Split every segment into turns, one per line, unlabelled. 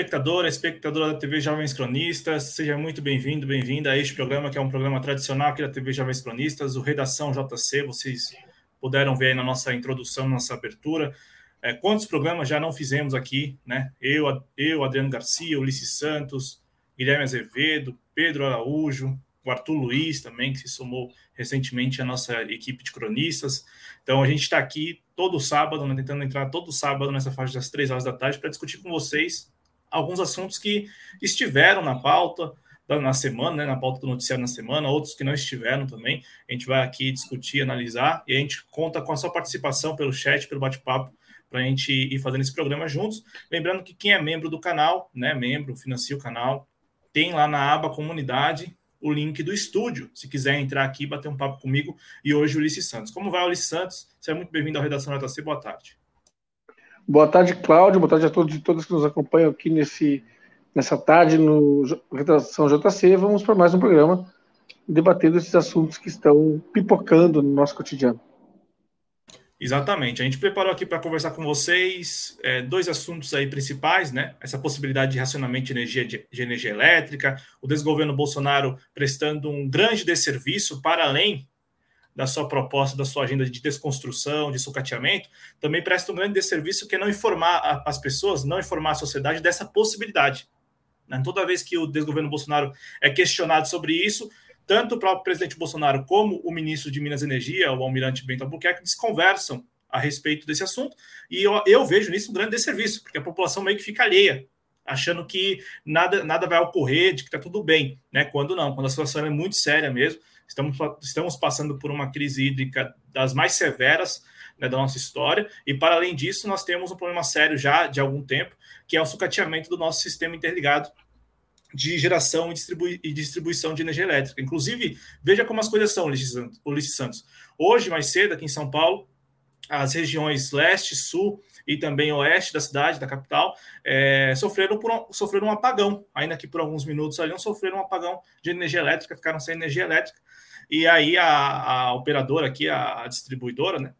Olá, espectadora, espectadora da TV Jovens Cronistas, seja muito bem-vindo, bem-vinda a este programa, que é um programa tradicional aqui da TV Jovens Cronistas, o Redação JC, vocês puderam ver aí na nossa introdução, na nossa abertura, é, quantos programas já não fizemos aqui, né? Eu, eu, Adriano Garcia, Ulisses Santos, Guilherme Azevedo, Pedro Araújo, o Arthur Luiz também, que se somou recentemente à nossa equipe de cronistas. Então, a gente está aqui todo sábado, né, tentando entrar todo sábado nessa faixa das três horas da tarde para discutir com vocês alguns assuntos que estiveram na pauta na semana, né, na pauta do noticiário na semana, outros que não estiveram também. A gente vai aqui discutir, analisar e a gente conta com a sua participação pelo chat, pelo bate-papo, para a gente ir fazendo esse programa juntos. Lembrando que quem é membro do canal, né, membro, financia o canal, tem lá na aba comunidade o link do estúdio, se quiser entrar aqui bater um papo comigo. E hoje o Ulisses Santos. Como vai, Ulisses Santos? Seja muito bem-vindo à Redação JC. Boa tarde.
Boa tarde, Cláudio. Boa tarde a todos e todas que nos acompanham aqui nesse, nessa tarde no Redação JC. Vamos para mais um programa debatendo esses assuntos que estão pipocando no nosso cotidiano.
Exatamente. A gente preparou aqui para conversar com vocês é, dois assuntos aí principais, né? Essa possibilidade de racionamento de energia, de, de, energia elétrica, o desgoverno Bolsonaro prestando um grande desserviço para além da sua proposta, da sua agenda de desconstrução, de sucateamento, também presta um grande desserviço que é não informar as pessoas, não informar a sociedade dessa possibilidade. Né? Toda vez que o desgoverno Bolsonaro é questionado sobre isso, tanto o próprio presidente Bolsonaro como o ministro de Minas e Energia, o almirante Bento Albuquerque, desconversam a respeito desse assunto, e eu, eu vejo nisso um grande desserviço, porque a população meio que fica alheia achando que nada, nada vai ocorrer, de que está tudo bem, né? Quando não, quando a situação é muito séria mesmo. Estamos, estamos passando por uma crise hídrica das mais severas né, da nossa história, e para além disso, nós temos um problema sério já de algum tempo, que é o sucateamento do nosso sistema interligado de geração e, distribui e distribuição de energia elétrica. Inclusive, veja como as coisas são, Ulisses Santos. Hoje, mais cedo, aqui em São Paulo, as regiões leste, sul e também oeste da cidade, da capital, é, sofreram, por um, sofreram um apagão, ainda que por alguns minutos ali, sofreram um apagão de energia elétrica, ficaram sem energia elétrica. E aí a, a operadora aqui, a, a, distribuidora, né,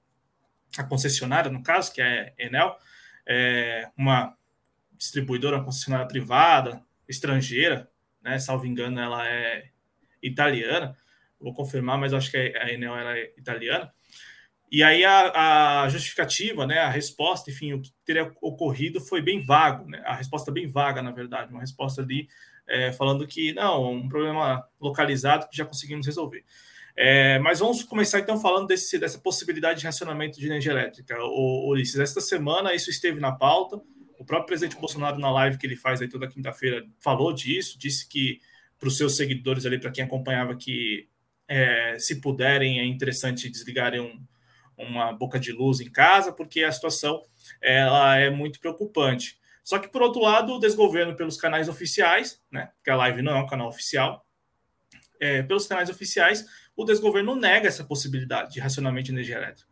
a concessionária, no caso, que é Enel, é uma distribuidora, uma concessionária privada, estrangeira, né, salvo engano, ela é italiana, vou confirmar, mas acho que a Enel era é italiana, e aí a, a, justificativa, né, a resposta, enfim, o que teria ocorrido foi bem vago, né, a resposta bem vaga, na verdade, uma resposta ali é, falando que não, um problema localizado que já conseguimos resolver. É, mas vamos começar então falando desse, dessa possibilidade de racionamento de energia elétrica. O, Ulisses, esta semana isso esteve na pauta, o próprio presidente Bolsonaro, na live que ele faz aí toda quinta-feira, falou disso, disse que para os seus seguidores ali, para quem acompanhava, que é, se puderem, é interessante desligarem um uma boca de luz em casa, porque a situação ela é muito preocupante. Só que, por outro lado, o desgoverno pelos canais oficiais, né, porque a live não é um canal oficial, é, pelos canais oficiais, o desgoverno nega essa possibilidade de racionamento de energia elétrica.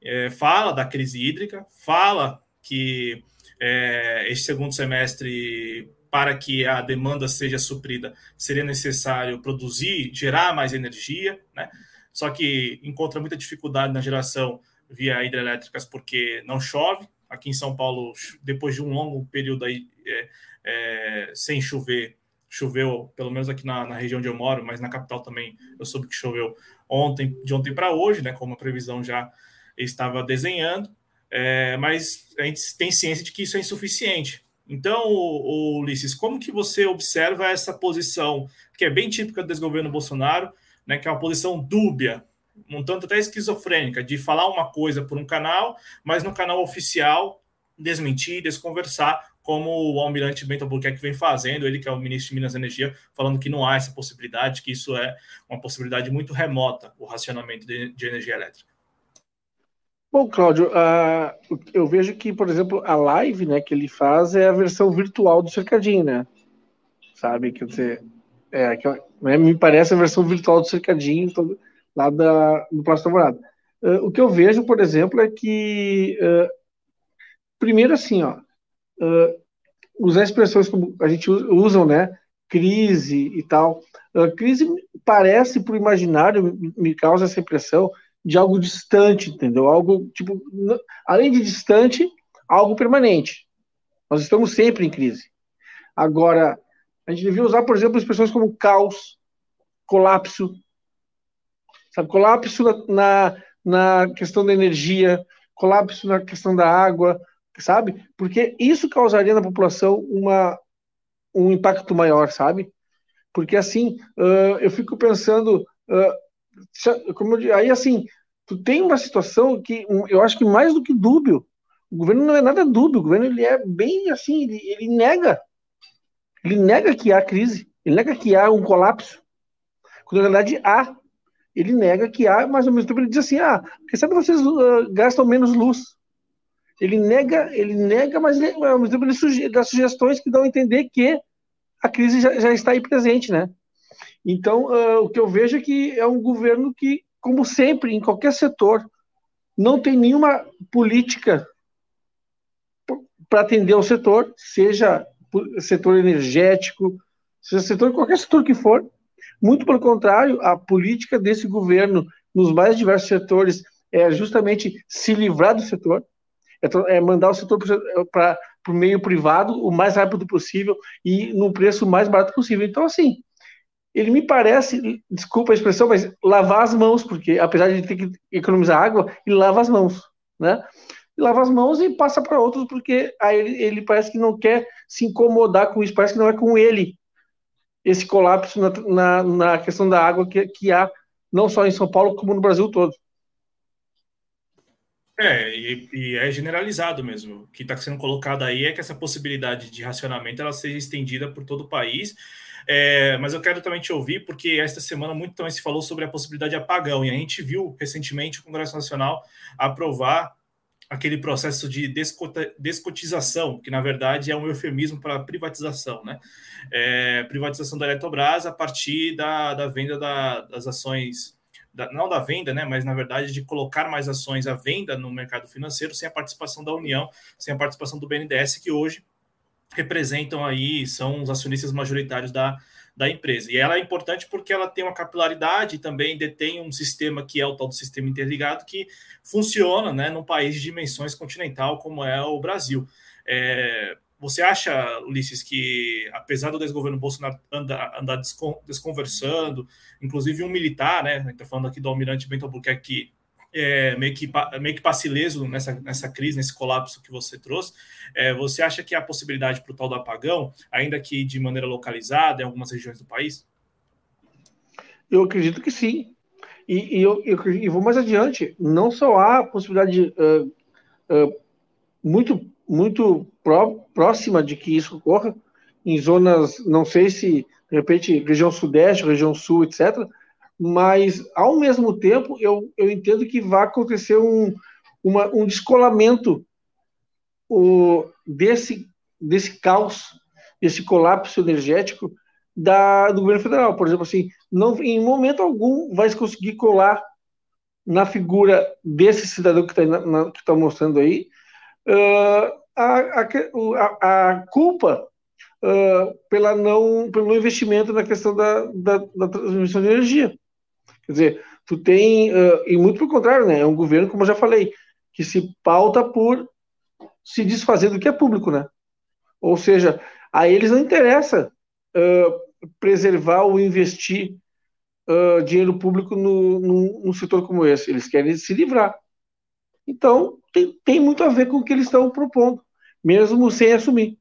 É, fala da crise hídrica, fala que é, este segundo semestre, para que a demanda seja suprida, seria necessário produzir, gerar mais energia, né? Só que encontra muita dificuldade na geração via hidrelétricas porque não chove. Aqui em São Paulo, depois de um longo período aí, é, é, sem chover, choveu, pelo menos aqui na, na, região onde eu moro, mas na capital também eu soube que choveu ontem, de ontem para hoje, né, como a previsão já estava desenhando, é, mas a gente tem ciência de que isso é insuficiente. Então, o, o Ulisses, como que você observa essa posição que é bem típica do desgoverno Bolsonaro, né, que é uma posição dúbia, um tanto até esquizofrênica, de falar uma coisa por um canal, mas no canal oficial desmentir, desconversar, como o almirante Bento Albuquerque vem fazendo, ele que é o ministro de Minas e Energia, falando que não há essa possibilidade, que isso é uma possibilidade muito remota, o racionamento de, de energia elétrica.
Bom, Cláudio, uh, eu vejo que, por exemplo, a live né, que ele faz é a versão virtual do cercadinho, né? Sabe? Quer dizer, é, Né? Me parece a versão virtual do cercadinho todo, lá da, do Plástico Alvorada. Uh, o que eu vejo, por exemplo, é que, uh, primeiro assim, ó, uh, usar expressões como a gente usa, né, crise e tal. crise parece, para o imaginário, me causa essa impressão de algo distante, entendeu? Algo, tipo, além de distante, algo permanente. Nós estamos sempre em crise. Agora, a gente devia usar, por exemplo, expressões como caos, colapso, sabe? Colapso na, na, na questão da energia, colapso na questão da água, sabe? Porque isso causaria na população uma, um impacto maior, sabe? Porque assim, uh, eu fico pensando, uh, como eu, aí assim, tu tem uma situação que um, eu acho que mais do que dúbio, o governo não é nada dúbio, o governo ele é bem assim, ele, ele nega ele nega que há crise, ele nega que há um colapso, quando na verdade há. Ele nega que há, mas ao mesmo tempo ele diz assim: ah, quem sabe vocês uh, gastam menos luz. Ele nega, ele nega, mas ele, ao mesmo tempo ele suge dá sugestões que dão a entender que a crise já, já está aí presente, né? Então, uh, o que eu vejo é que é um governo que, como sempre, em qualquer setor, não tem nenhuma política para atender ao setor, seja setor energético, seja setor, qualquer setor que for. Muito pelo contrário, a política desse governo nos mais diversos setores é justamente se livrar do setor, é, é mandar o setor para o meio privado o mais rápido possível e no preço mais barato possível. Então, assim, ele me parece, desculpa a expressão, mas lavar as mãos, porque apesar de ter que economizar água, ele lava as mãos, né? Lava as mãos e passa para outros, porque aí ele, ele, parece que não quer se incomodar com isso, parece que não é com ele esse colapso na, na, na questão da água que, que há, não só em São Paulo, como no Brasil todo.
É, e, e, é generalizado mesmo. O que está sendo colocado aí é que essa possibilidade de racionamento ela seja estendida por todo o país. É, mas eu quero também te ouvir, porque esta semana muito também se falou sobre a possibilidade de apagão, e a gente viu recentemente o Congresso Nacional aprovar aquele processo de descotização, que na verdade é um eufemismo para privatização, né? É, privatização da Eletrobras a partir da, da venda da, das ações, da, não da venda, né? Mas na verdade de colocar mais ações à venda no mercado financeiro sem a participação da União, sem a participação do BNDES, que hoje representam aí, são os acionistas majoritários da, da empresa. E ela é importante porque ela tem uma capilaridade e também detém um sistema que é o tal do sistema interligado que funciona né, num país de dimensões continental como é o Brasil. É, você acha, Ulisses, que apesar do desgoverno Bolsonaro andar, andar desconversando, inclusive um militar, né? Está falando aqui do almirante Bento Albuquerque, é, meio, que, meio que passileso nessa, nessa crise, nesse colapso que você trouxe. É, você acha que há possibilidade para o tal do apagão, ainda que de maneira localizada em algumas regiões do país?
Eu acredito que sim. E, e eu, eu, eu, vou mais adiante. Não só há possibilidade uh, uh, muito, muito pró, próxima de que isso ocorra, em zonas, não sei se, de repente, região sudeste, região sul, etc., mas ao mesmo tempo eu, eu entendo que vai acontecer um, uma, um descolamento o, desse, desse caos, desse colapso energético da, do governo federal. Por exemplo, assim, não, em momento algum vai se conseguir colar na figura desse cidadão que está tá mostrando aí uh, a, a, a, culpa uh, pela não, pelo investimento na questão da, da, da transmissão de energia. Quer dizer, tu tem, uh, e muito pelo contrário, né? É um governo, como eu já falei, que se pauta por se desfazer do que é público, né? Ou seja, a eles não interessa uh, preservar ou investir uh, dinheiro público no, no, num setor como esse. Eles querem se livrar. Então, tem, tem muito a ver com o que eles estão propondo, mesmo sem assumir.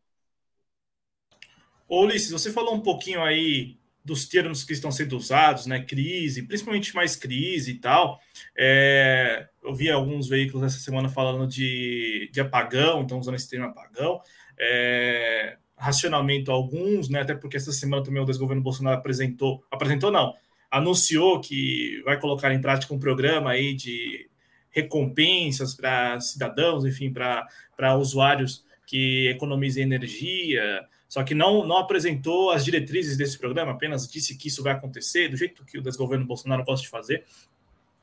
Ô, Ulisses, você falou um pouquinho aí dos termos que estão sendo usados, né? Crise, principalmente mais crise e tal. É, eu vi alguns veículos essa semana falando de, de apagão, então usando esse termo apagão. É, racionamento alguns, né? Até porque essa semana também o desgoverno Bolsonaro apresentou, apresentou não, anunciou que vai colocar em prática um programa aí de recompensas para cidadãos, enfim, para usuários que economizem energia, só que não, não apresentou as diretrizes desse programa, apenas disse que isso vai acontecer, do jeito que o desgoverno Bolsonaro gosta de fazer.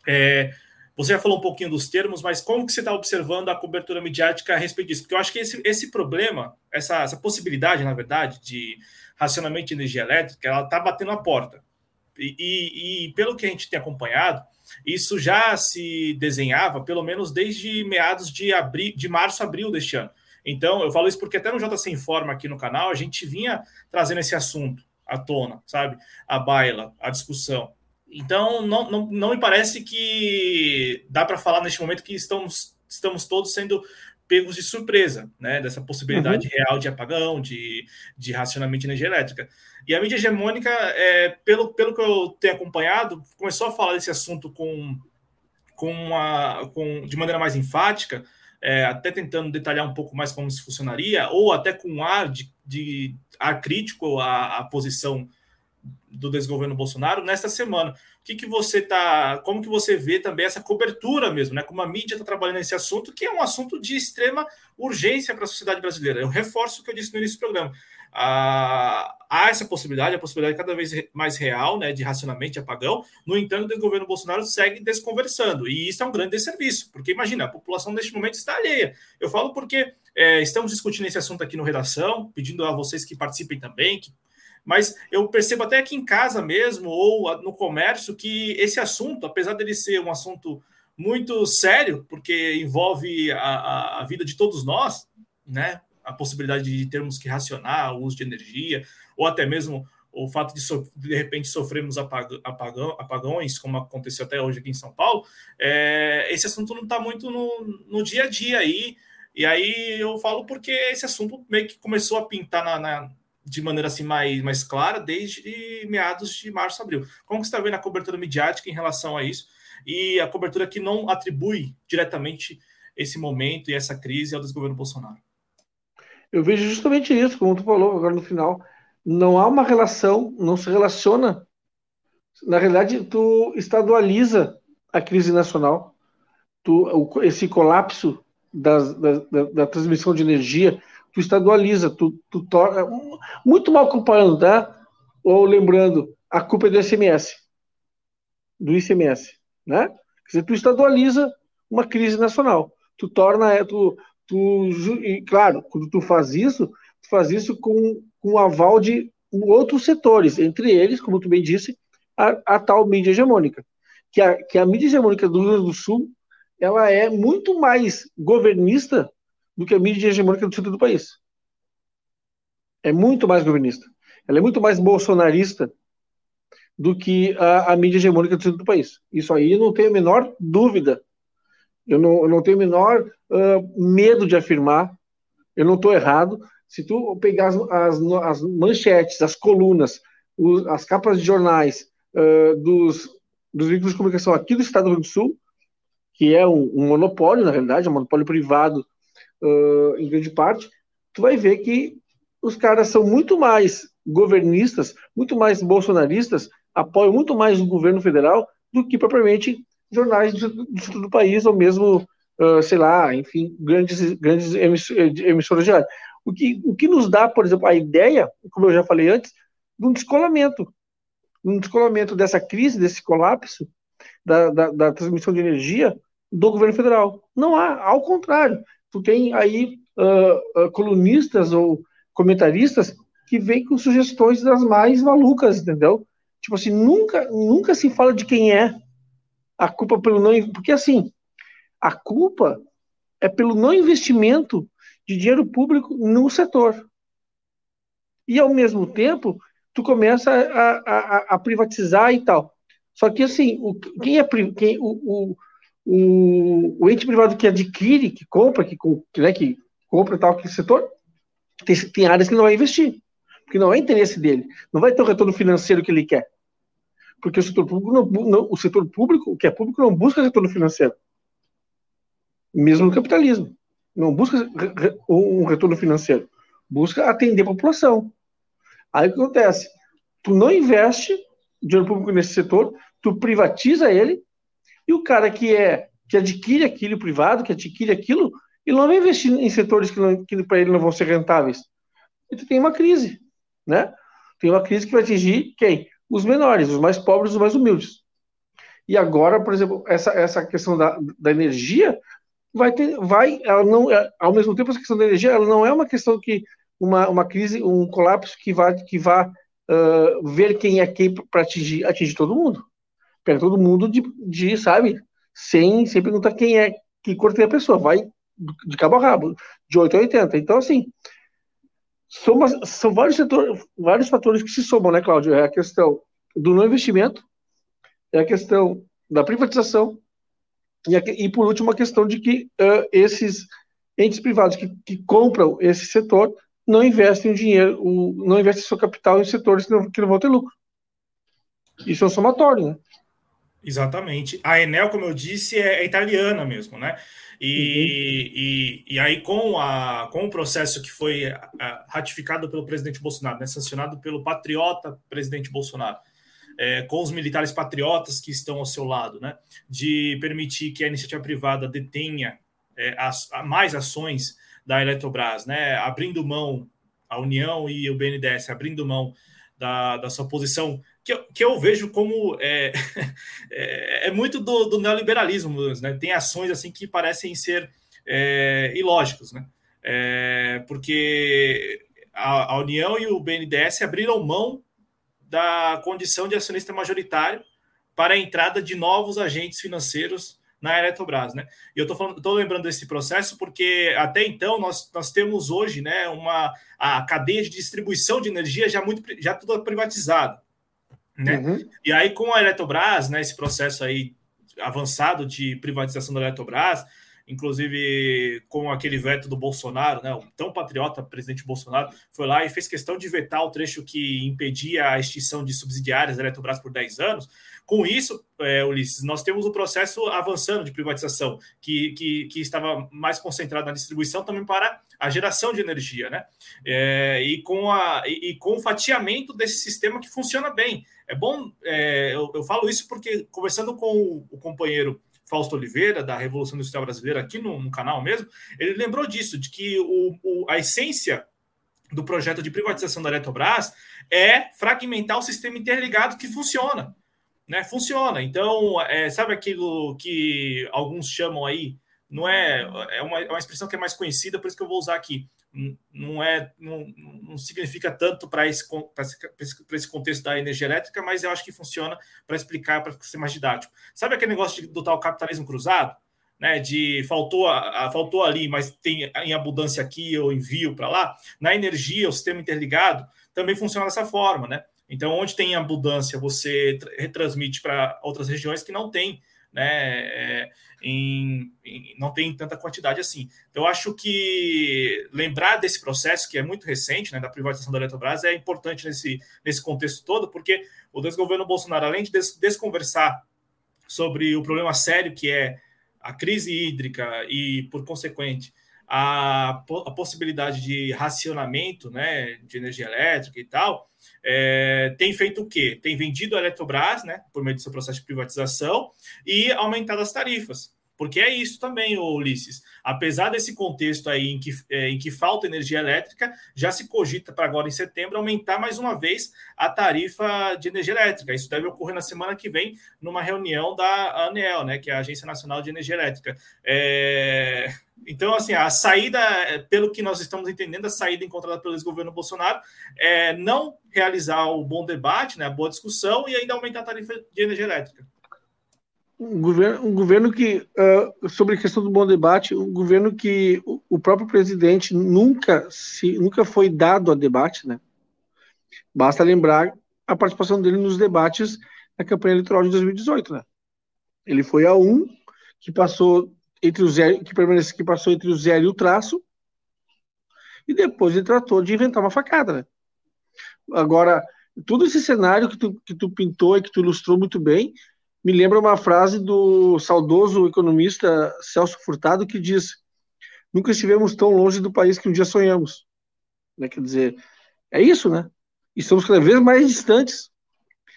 É, você já falou um pouquinho dos termos, mas como que você está observando a cobertura midiática a respeito disso? Porque eu acho que esse, esse problema, essa, essa possibilidade, na verdade, de racionamento de energia elétrica, ela está batendo a porta. E, e, e, pelo que a gente tem acompanhado, isso já se desenhava, pelo menos desde meados de, abril, de março, abril deste ano. Então, eu falo isso porque até no JC Informa aqui no canal, a gente vinha trazendo esse assunto à tona, sabe? A baila, a discussão. Então, não, não, não me parece que dá para falar neste momento que estamos, estamos todos sendo pegos de surpresa, né? Dessa possibilidade uhum. real de apagão, de, de racionamento de energia elétrica. E a mídia hegemônica, é, pelo, pelo que eu tenho acompanhado, começou a falar desse assunto com, com, uma, com de maneira mais enfática, é, até tentando detalhar um pouco mais como isso funcionaria, ou até com ar de, de ar crítico à, à posição do desgoverno Bolsonaro nesta semana. O que, que você tá, como que você vê também essa cobertura mesmo, né? Como a mídia está trabalhando nesse assunto, que é um assunto de extrema urgência para a sociedade brasileira. Eu reforço o que eu disse no início do programa há essa possibilidade, a possibilidade cada vez mais real né, de racionamento, de apagão. No entanto, o governo Bolsonaro segue desconversando, e isso é um grande desserviço, porque imagina, a população neste momento está alheia. Eu falo porque é, estamos discutindo esse assunto aqui no Redação, pedindo a vocês que participem também, que mas eu percebo até aqui em casa mesmo, ou no comércio, que esse assunto, apesar dele ser um assunto muito sério, porque envolve a, a vida de todos nós, né? A possibilidade de termos que racionar o uso de energia, ou até mesmo o fato de, de repente, sofrermos apagão, apagões, como aconteceu até hoje aqui em São Paulo, é, esse assunto não está muito no, no dia a dia aí. E aí eu falo porque esse assunto meio que começou a pintar na, na, de maneira assim mais, mais clara desde meados de março, abril. Como você está vendo a cobertura midiática em relação a isso? E a cobertura que não atribui diretamente esse momento e essa crise ao desgoverno Bolsonaro
eu vejo justamente isso, como tu falou agora no final. Não há uma relação, não se relaciona. Na realidade, tu estadualiza a crise nacional, tu, esse colapso das, da, da, da, transmissão de energia, tu estadualiza, tu, tu torna. Muito mal comparando, tá? Ou lembrando, a culpa é do SMS, do ICMS, né? Quer dizer, tu estadualiza uma crise nacional. Tu torna, tu, tu, e claro, quando tu faz isso, tu faz isso com, com o aval de outros setores, entre eles, como tu bem disse, a, a tal mídia hegemônica. Que a, que a mídia hegemônica do Rio Grande do Sul ela é muito mais governista do que a mídia hegemônica do centro do país. É muito mais governista. Ela é muito mais bolsonarista do que a, a mídia hegemônica do centro do país. Isso aí não tenho a menor dúvida. Eu não, eu não tenho o menor uh, medo de afirmar, eu não estou errado. Se tu pegar as, as, as manchetes, as colunas, os, as capas de jornais uh, dos, dos veículos de comunicação aqui do Estado do Rio Grande do Sul, que é um, um monopólio, na realidade, é um monopólio privado uh, em grande parte, tu vai ver que os caras são muito mais governistas, muito mais bolsonaristas, apoiam muito mais o governo federal do que propriamente jornais do, do, do país, ou mesmo, uh, sei lá, enfim, grandes, grandes emissoras de rádio. O que, o que nos dá, por exemplo, a ideia, como eu já falei antes, de um descolamento. Um descolamento dessa crise, desse colapso da, da, da transmissão de energia do governo federal. Não há, ao contrário. Tu tem aí uh, uh, colunistas ou comentaristas que vêm com sugestões das mais malucas, entendeu? Tipo assim, nunca, nunca se fala de quem é a culpa pelo não. Porque assim, a culpa é pelo não investimento de dinheiro público no setor. E ao mesmo tempo, tu começa a, a, a privatizar e tal. Só que assim, o, quem é quem, o, o, o, ente privado que adquire, que compra, que, né, que compra tal que setor, tem, tem áreas que não vai investir, porque não é interesse dele, não vai ter o retorno financeiro que ele quer porque o setor público não, não, o setor público, o que é público, não busca retorno financeiro. Mesmo no capitalismo. Não busca um retorno financeiro. Busca atender a população. Aí o que acontece? Tu não investe dinheiro público nesse setor, tu privatiza ele, e o cara que é que adquire aquilo privado, que adquire aquilo, ele não vai investir em setores que, que para ele não vão ser rentáveis. e tu tem uma crise, né? Tem uma crise que vai atingir quem? Os menores, os mais pobres, os mais humildes. E agora, por exemplo, essa, essa questão da, da energia vai ter, vai, ela não, é, ao mesmo tempo, essa questão da energia, ela não é uma questão que uma, uma crise, um colapso que vai que vá uh, ver quem é quem para atingir, atingir todo mundo. Pega todo mundo de, de, sabe, sem, sem perguntar quem é, que cor tem a pessoa, vai de cabo a rabo, de 8 a 80. Então, assim, soma, são vários, setores, vários fatores que se somam, né, Cláudio? É a questão do não investimento, é a questão da privatização, e, a, e por último, a questão de que uh, esses entes privados que, que compram esse setor não investem dinheiro, o, não investem seu capital em setores que não, que não vão ter lucro. Isso é um somatório, né?
Exatamente. A Enel, como eu disse, é, é italiana mesmo, né? E, uhum. e, e, aí, com, a, com o processo que foi ratificado pelo presidente Bolsonaro, né, sancionado pelo patriota presidente Bolsonaro, é, com os militares patriotas que estão ao seu lado, né, de permitir que a iniciativa privada detenha é, as, mais ações da Eletrobras, né, abrindo mão, a União e o BNDES abrindo mão da, da sua posição, que eu, que eu vejo como é, é, é, muito do, do neoliberalismo, né? tem ações assim que parecem ser é, ilógicos, né? É, porque a, a União e o BNDES abriram mão da condição de acionista majoritário para a entrada de novos agentes financeiros na Eletrobras, né? E eu estou lembrando desse processo porque até então nós, nós temos hoje, né, uma a cadeia de distribuição de energia já muito já tudo privatizado, né? Uhum. E aí com a Eletrobras, né, esse processo aí avançado de privatização da Eletrobras, inclusive com aquele veto do Bolsonaro, né, o tão patriota presidente Bolsonaro, foi lá e fez questão de vetar o trecho que impedia a extinção de subsidiárias da Eletrobras por 10 anos. Com isso, é, Ulisses, nós temos o processo avançando de privatização, que, que, que, estava mais concentrado na distribuição também para a geração de energia, né? É, e, com a, e, e, com o fatiamento desse sistema que funciona bem. É bom, é, eu, eu, falo isso porque, conversando com o, companheiro Fausto Oliveira, da Revolução Industrial Brasileira, aqui no, no canal mesmo, ele lembrou disso, de que o, o, a essência do projeto de privatização da Eletrobras é fragmentar o sistema interligado que funciona né? Funciona. Então, é, sabe aquilo que alguns chamam aí? Não é, é uma, é uma expressão que é mais conhecida, por isso que eu vou usar aqui. Não é, não, não significa tanto para esse, esse, esse contexto da energia elétrica, mas eu acho que funciona para explicar, para ser mais didático. Sabe aquele negócio de, do tal capitalismo cruzado? Né, de faltou, a, faltou ali, mas tem em abundância aqui, eu envio para lá. Na energia, o sistema interligado também funciona dessa forma, né? Então, onde tem abundância, você retransmite para outras regiões que não tem, né? Em, em, não tem tanta quantidade assim. Então, eu acho que lembrar desse processo, que é muito recente, né, da privatização da Eletrobras, é importante nesse, nesse contexto todo, porque o desgoverno Bolsonaro, além de des desconversar sobre o problema sério que é a crise hídrica e, por consequente, a, a possibilidade de racionamento né, de energia elétrica e tal, é, tem feito o quê? Tem vendido a Eletrobras, né, por meio do seu processo de privatização, e aumentado as tarifas. Porque é isso também, Ulisses. Apesar desse contexto aí em que, é, em que falta energia elétrica, já se cogita para agora em setembro aumentar mais uma vez a tarifa de energia elétrica. Isso deve ocorrer na semana que vem, numa reunião da ANEEL, né, que é a Agência Nacional de Energia Elétrica. É, então, assim, a saída, pelo que nós estamos entendendo, a saída encontrada pelo ex-governo Bolsonaro é não realizar o bom debate, né, a boa discussão e ainda aumentar a tarifa de energia elétrica.
Um governo, um governo que, uh, sobre a questão do bom debate, um governo que o, o, próprio presidente nunca, se, nunca foi dado a debate, né? Basta lembrar a participação dele nos debates na campanha eleitoral de 2018, né? Ele foi a um que passou entre o zero, que permanece, que passou entre o zero e o traço, e depois ele tratou de inventar uma facada. Né? Agora, todo esse cenário que tu, que tu pintou e que tu ilustrou muito bem, me lembra uma frase do saudoso economista Celso Furtado que diz: Nunca estivemos tão longe do país que um dia sonhamos. Né? Quer dizer, é isso, né? Estamos cada vez mais distantes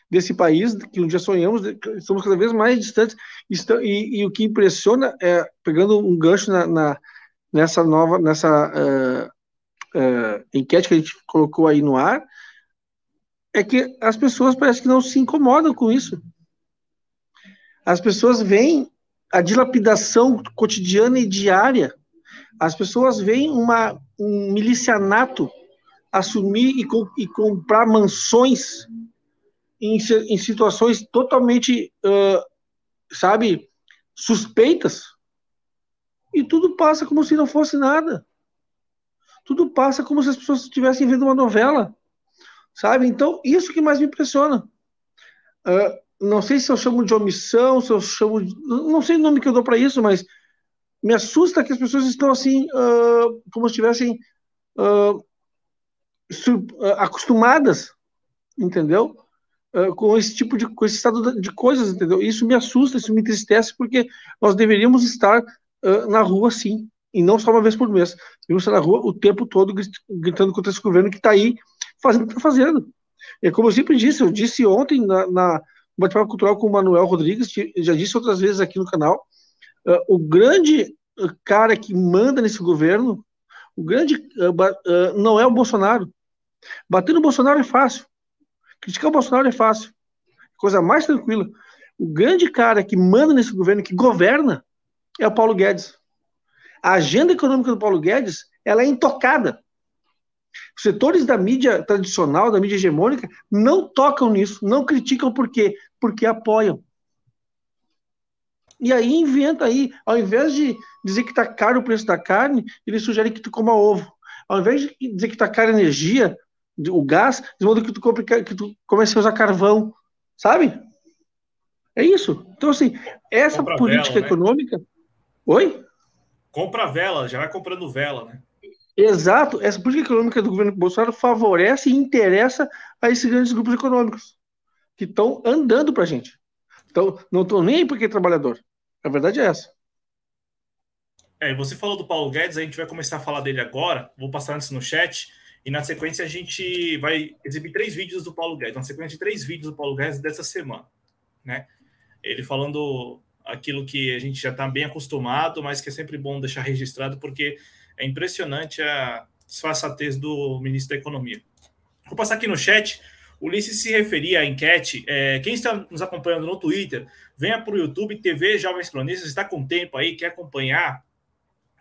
desse país que um dia sonhamos, estamos cada vez mais distantes. E, e o que impressiona é, pegando um gancho na, na nessa nova, nessa uh, uh, enquete que a gente colocou aí no ar, é que as pessoas parece que não se incomodam com isso. As pessoas veem a dilapidação cotidiana e diária. As pessoas veem uma, um milicianato assumir e, e comprar mansões em, em situações totalmente, uh, sabe, suspeitas. E tudo passa como se não fosse nada. Tudo passa como se as pessoas estivessem vendo uma novela, sabe? Então, isso que mais me impressiona. Uh, não sei se eu chamo de omissão, se eu chamo de, não sei o nome que eu dou para isso, mas me assusta que as pessoas estão assim, uh, como se estivessem uh, acostumadas, entendeu? Com esse tipo de com esse estado de coisas, entendeu? Isso me assusta, isso me entristece, porque nós deveríamos estar na rua sim, e não só uma vez por mês. Deveríamos estar na rua o tempo todo gritando contra esse governo que está aí fazendo o que está fazendo. É como eu sempre disse, eu disse ontem na, na bate-papo cultural com o Manuel Rodrigues, já disse outras vezes aqui no canal, uh, o grande cara que manda nesse governo, o grande uh, uh, não é o Bolsonaro. Bater no Bolsonaro é fácil. Criticar o Bolsonaro é fácil. Coisa mais tranquila. O grande cara que manda nesse governo, que governa, é o Paulo Guedes. A agenda econômica do Paulo Guedes, ela é intocada. Os setores da mídia tradicional, da mídia hegemônica, não tocam nisso, não criticam por quê? Porque apoiam. E aí inventa aí, ao invés de dizer que está caro o preço da carne, ele sugere que tu coma ovo. Ao invés de dizer que está caro a energia, o gás, eles mandam que tu, compre, que tu comece a usar carvão, sabe? É isso. Então, assim, essa Compra política vela, né? econômica. Oi?
Compra vela, já vai comprando vela, né?
Exato, essa política econômica do governo Bolsonaro favorece e interessa a esses grandes grupos econômicos que estão andando para a gente. Então, não estão nem aí porque é trabalhador. A verdade é essa.
É, você falou do Paulo Guedes, a gente vai começar a falar dele agora. Vou passar antes no chat. E na sequência a gente vai exibir três vídeos do Paulo Guedes. Na sequência de três vídeos do Paulo Guedes dessa semana. Né? Ele falando aquilo que a gente já está bem acostumado, mas que é sempre bom deixar registrado, porque é impressionante a disfarçatez do ministro da Economia. Vou passar aqui no chat. Ulisses se referia à enquete. É, quem está nos acompanhando no Twitter, venha para o YouTube, TV Jovens Cronistas, está com tempo aí, quer acompanhar,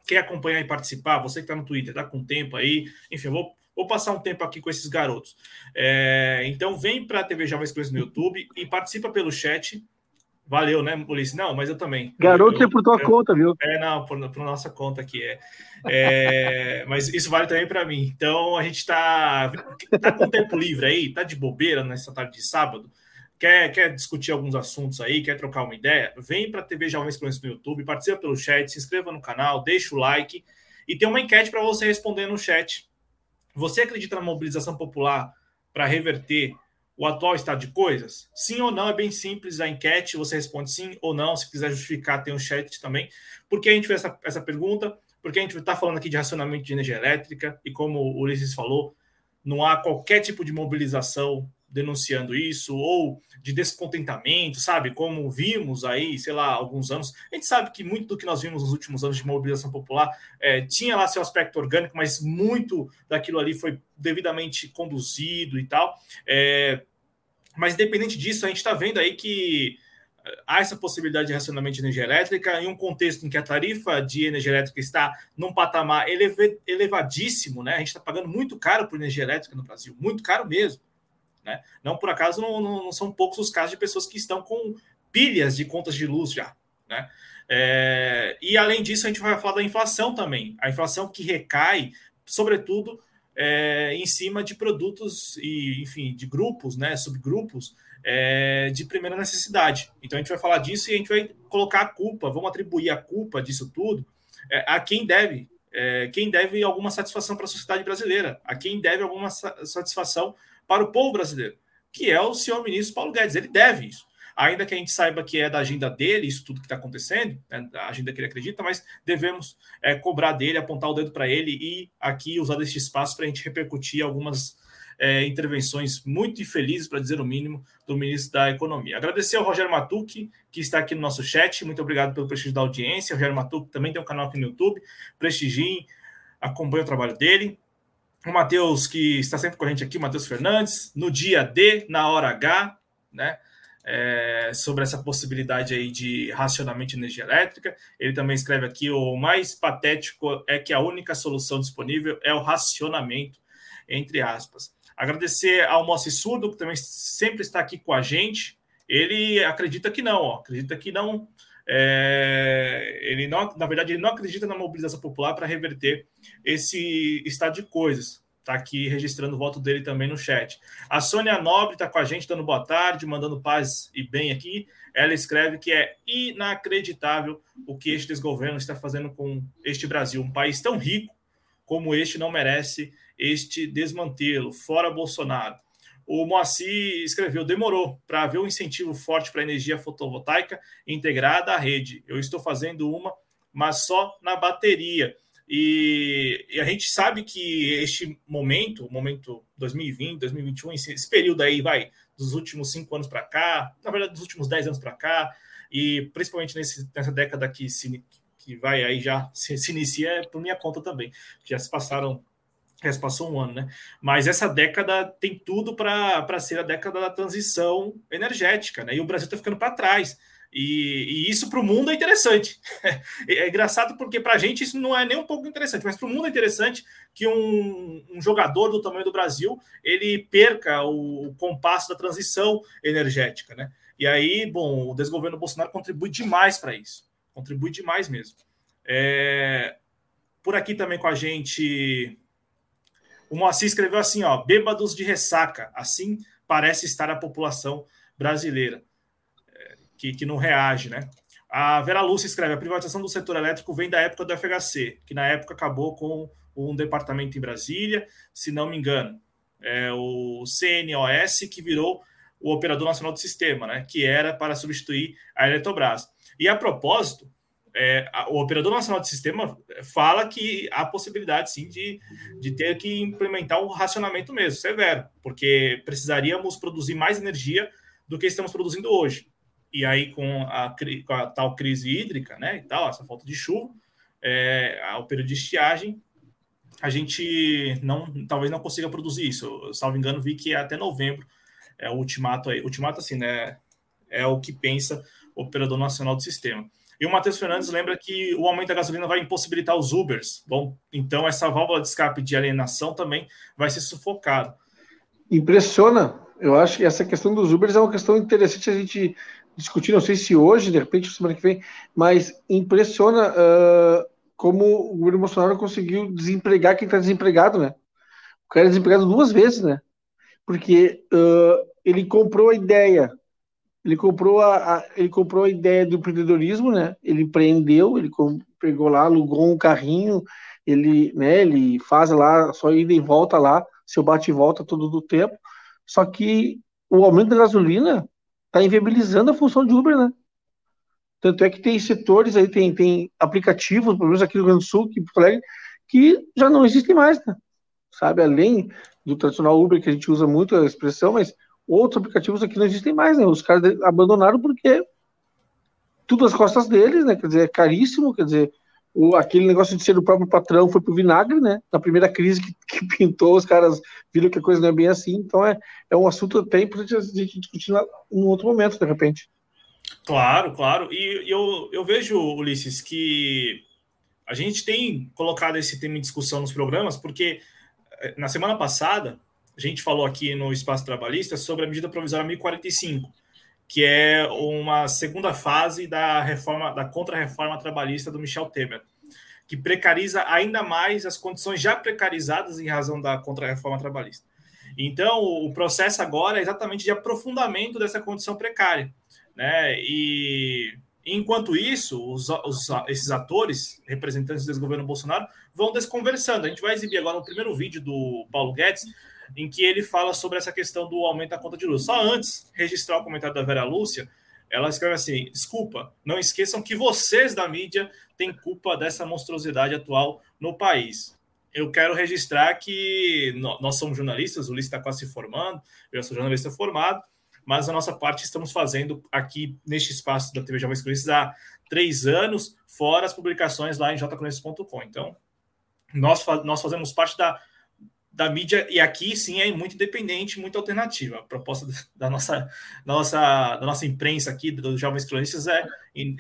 quer acompanhar e participar, você que está no Twitter, está com tempo aí, enfim, vou, vou passar um tempo aqui com esses garotos. É, então, vem para a TV Jovens Cronistas no YouTube e participa pelo chat. Valeu, né, Ulisses? Não, mas eu também.
Garoto
eu,
é por tua eu, conta, viu?
É, não, por, por nossa conta aqui. É. é mas isso vale também para mim. Então, a gente está tá com tempo livre aí, tá de bobeira nessa tarde de sábado. Quer, quer discutir alguns assuntos aí, quer trocar uma ideia? Vem para a TV Jovens Planos no YouTube, participa pelo chat, se inscreva no canal, deixa o like e tem uma enquete para você responder no chat. Você acredita na mobilização popular para reverter o atual estado de coisas? Sim ou não? É bem simples a enquete, você responde sim ou não. Se quiser justificar, tem um chat também. Por que a gente fez essa, essa pergunta? Porque a gente está falando aqui de racionamento de energia elétrica e, como o Ulisses falou, não há qualquer tipo de mobilização denunciando isso, ou de descontentamento, sabe? Como vimos aí, sei lá, alguns anos. A gente sabe que muito do que nós vimos nos últimos anos de mobilização popular é, tinha lá seu aspecto orgânico, mas muito daquilo ali foi devidamente conduzido e tal. É, mas, independente disso, a gente está vendo aí que é, há essa possibilidade de racionamento de energia elétrica em um contexto em que a tarifa de energia elétrica está num patamar elevadíssimo, né? A gente está pagando muito caro por energia elétrica no Brasil, muito caro mesmo. Né? Não por acaso não, não, são poucos os casos de pessoas que estão com pilhas de contas de luz já. Né? É, e além disso, a gente vai falar da inflação também. A inflação que recai, sobretudo, é, em cima de produtos e, enfim, de grupos, né, subgrupos é, de primeira necessidade. Então a gente vai falar disso e a gente vai colocar a culpa, vamos atribuir a culpa disso tudo é, a quem deve, é, quem deve alguma satisfação para a sociedade brasileira, a quem deve alguma satisfação para o povo brasileiro, que é o senhor ministro Paulo Guedes. Ele deve isso. Ainda que a gente saiba que é da agenda dele, isso tudo que está acontecendo, né, a agenda que ele acredita, mas devemos é, cobrar dele, apontar o dedo para ele e aqui usar deste espaço para a gente repercutir algumas é, intervenções muito infelizes, para dizer o mínimo, do ministro da Economia. Agradecer ao Rogério Matucci, que está aqui no nosso chat. Muito obrigado pelo prestígio da audiência. O Rogério Matucci também tem um canal aqui no YouTube. Prestigiem, acompanhe o trabalho dele. O Matheus, que está sempre com a gente aqui, o Matheus Fernandes, no dia D, na hora H, né? É, sobre essa possibilidade aí de racionamento de energia elétrica. Ele também escreve aqui: o mais patético é que a única solução disponível é o racionamento, entre aspas. Agradecer ao Moacir Surdo, que também sempre está aqui com a gente. Ele acredita que não, ó, acredita que não é, ele não, na verdade, ele não acredita na mobilização popular para reverter esse estado de coisas. Está aqui registrando o voto dele também no chat. A Sônia Nobre está com a gente, dando boa tarde, mandando paz e bem aqui. Ela escreve que é inacreditável o que este desgoverno está fazendo com este Brasil. Um país tão rico como este não merece este desmantelo. Fora Bolsonaro o Moacir escreveu: demorou para haver um incentivo forte para a energia fotovoltaica integrada à rede. Eu estou fazendo uma, mas só na bateria. E, e a gente sabe que este momento, momento 2020, 2021, esse período aí vai dos últimos cinco anos para cá, na verdade, dos últimos dez anos para cá, e principalmente nesse, nessa década que, se, que vai aí já se, se inicia, é por minha conta também. Já se passaram já passou um ano, né? Mas essa década tem tudo para ser a década da transição energética, né? E o Brasil está ficando para trás. E, e isso para o mundo é interessante. é engraçado porque para a gente isso não é nem um pouco interessante, mas para o mundo é interessante que um, um, jogador do tamanho do Brasil ele perca o, o compasso da transição energética, né? E aí, bom, o desgoverno Bolsonaro contribui demais para isso, contribui demais mesmo. É, por aqui também com a gente o Moacir escreveu assim: ó, bêbados de ressaca. Assim parece estar a população brasileira, é, que, que não reage, né? A Vera Lúcia escreve: a privatização do setor elétrico vem da época do FHC, que na época acabou com um departamento em Brasília, se não me engano. É o CNOS que virou o Operador Nacional do Sistema, né? Que era para substituir a Eletrobras. E a propósito, é, o operador nacional de sistema fala que há possibilidade sim de, de ter que implementar um racionamento mesmo, severo, porque precisaríamos produzir mais energia do que estamos produzindo hoje. E aí, com a, com a tal crise hídrica, né, e tal, essa falta de chuva, é, o período de estiagem, a gente não, talvez não consiga produzir isso. Eu, salvo engano, vi que é até novembro é o ultimato aí. Ultimato, assim, né? É o que pensa o operador nacional do sistema. E o Matheus Fernandes lembra que o aumento da gasolina vai impossibilitar os Ubers. Bom, então essa válvula de escape de alienação também vai ser sufocada.
Impressiona. Eu acho que essa questão dos Ubers é uma questão interessante a gente discutir. Não sei se hoje, de repente, semana que vem, mas impressiona uh, como o governo Bolsonaro conseguiu desempregar quem está desempregado, né? O cara é desempregado duas vezes, né? Porque uh, ele comprou a ideia ele comprou a, a, ele comprou a ideia do empreendedorismo, né? Ele empreendeu, ele pegou lá, alugou um carrinho, ele, né, ele faz lá só ida e volta lá, seu bate e volta todo do tempo. Só que o aumento da gasolina está inviabilizando a função de Uber, né? Tanto é que tem setores aí, tem, tem aplicativos, pelo menos aqui no Rio Grande do Sul, que, que já não existem mais, né? Sabe, além do tradicional Uber, que a gente usa muito a expressão, mas outros aplicativos aqui não existem mais, né? Os caras abandonaram porque tudo às costas deles, né? Quer dizer, é caríssimo, quer dizer, o, aquele negócio de ser o próprio patrão foi pro vinagre, né? Na primeira crise que, que, pintou, os caras viram que a coisa não é bem assim. Então é, é um assunto até importante a gente discutir em outro momento, de repente.
Claro, claro. E eu, eu vejo, Ulisses, que a gente tem colocado esse tema em discussão nos programas, porque eh, na semana passada a gente falou aqui no Espaço Trabalhista sobre a medida provisória 1045, que é uma segunda fase da reforma da contra-reforma trabalhista do Michel Temer, que precariza ainda mais as condições já precarizadas em razão da contra-reforma trabalhista. Então, o processo agora é exatamente de aprofundamento dessa condição precária, né? E enquanto isso, os, os, esses atores, representantes do desgoverno Bolsonaro, vão desconversando. A gente vai exibir agora um primeiro vídeo do Paulo Guedes, em que ele fala sobre essa questão do aumento da conta de luz. Só antes, registrar o comentário da Vera Lúcia, ela escreve assim: desculpa, não esqueçam que vocês da mídia têm culpa dessa monstruosidade atual no país. Eu quero registrar que nós somos jornalistas, o Ulisses está quase se formando, eu sou jornalista formado, mas a nossa parte estamos fazendo aqui neste espaço da TV Jovens Cronistas há três anos, fora as publicações lá em jcronistas.com. Então, nós, nós fazemos parte da da mídia, e aqui sim é muito independente, muito alternativa. A proposta da nossa, da nossa, da nossa imprensa aqui, dos jovens cronistas, é,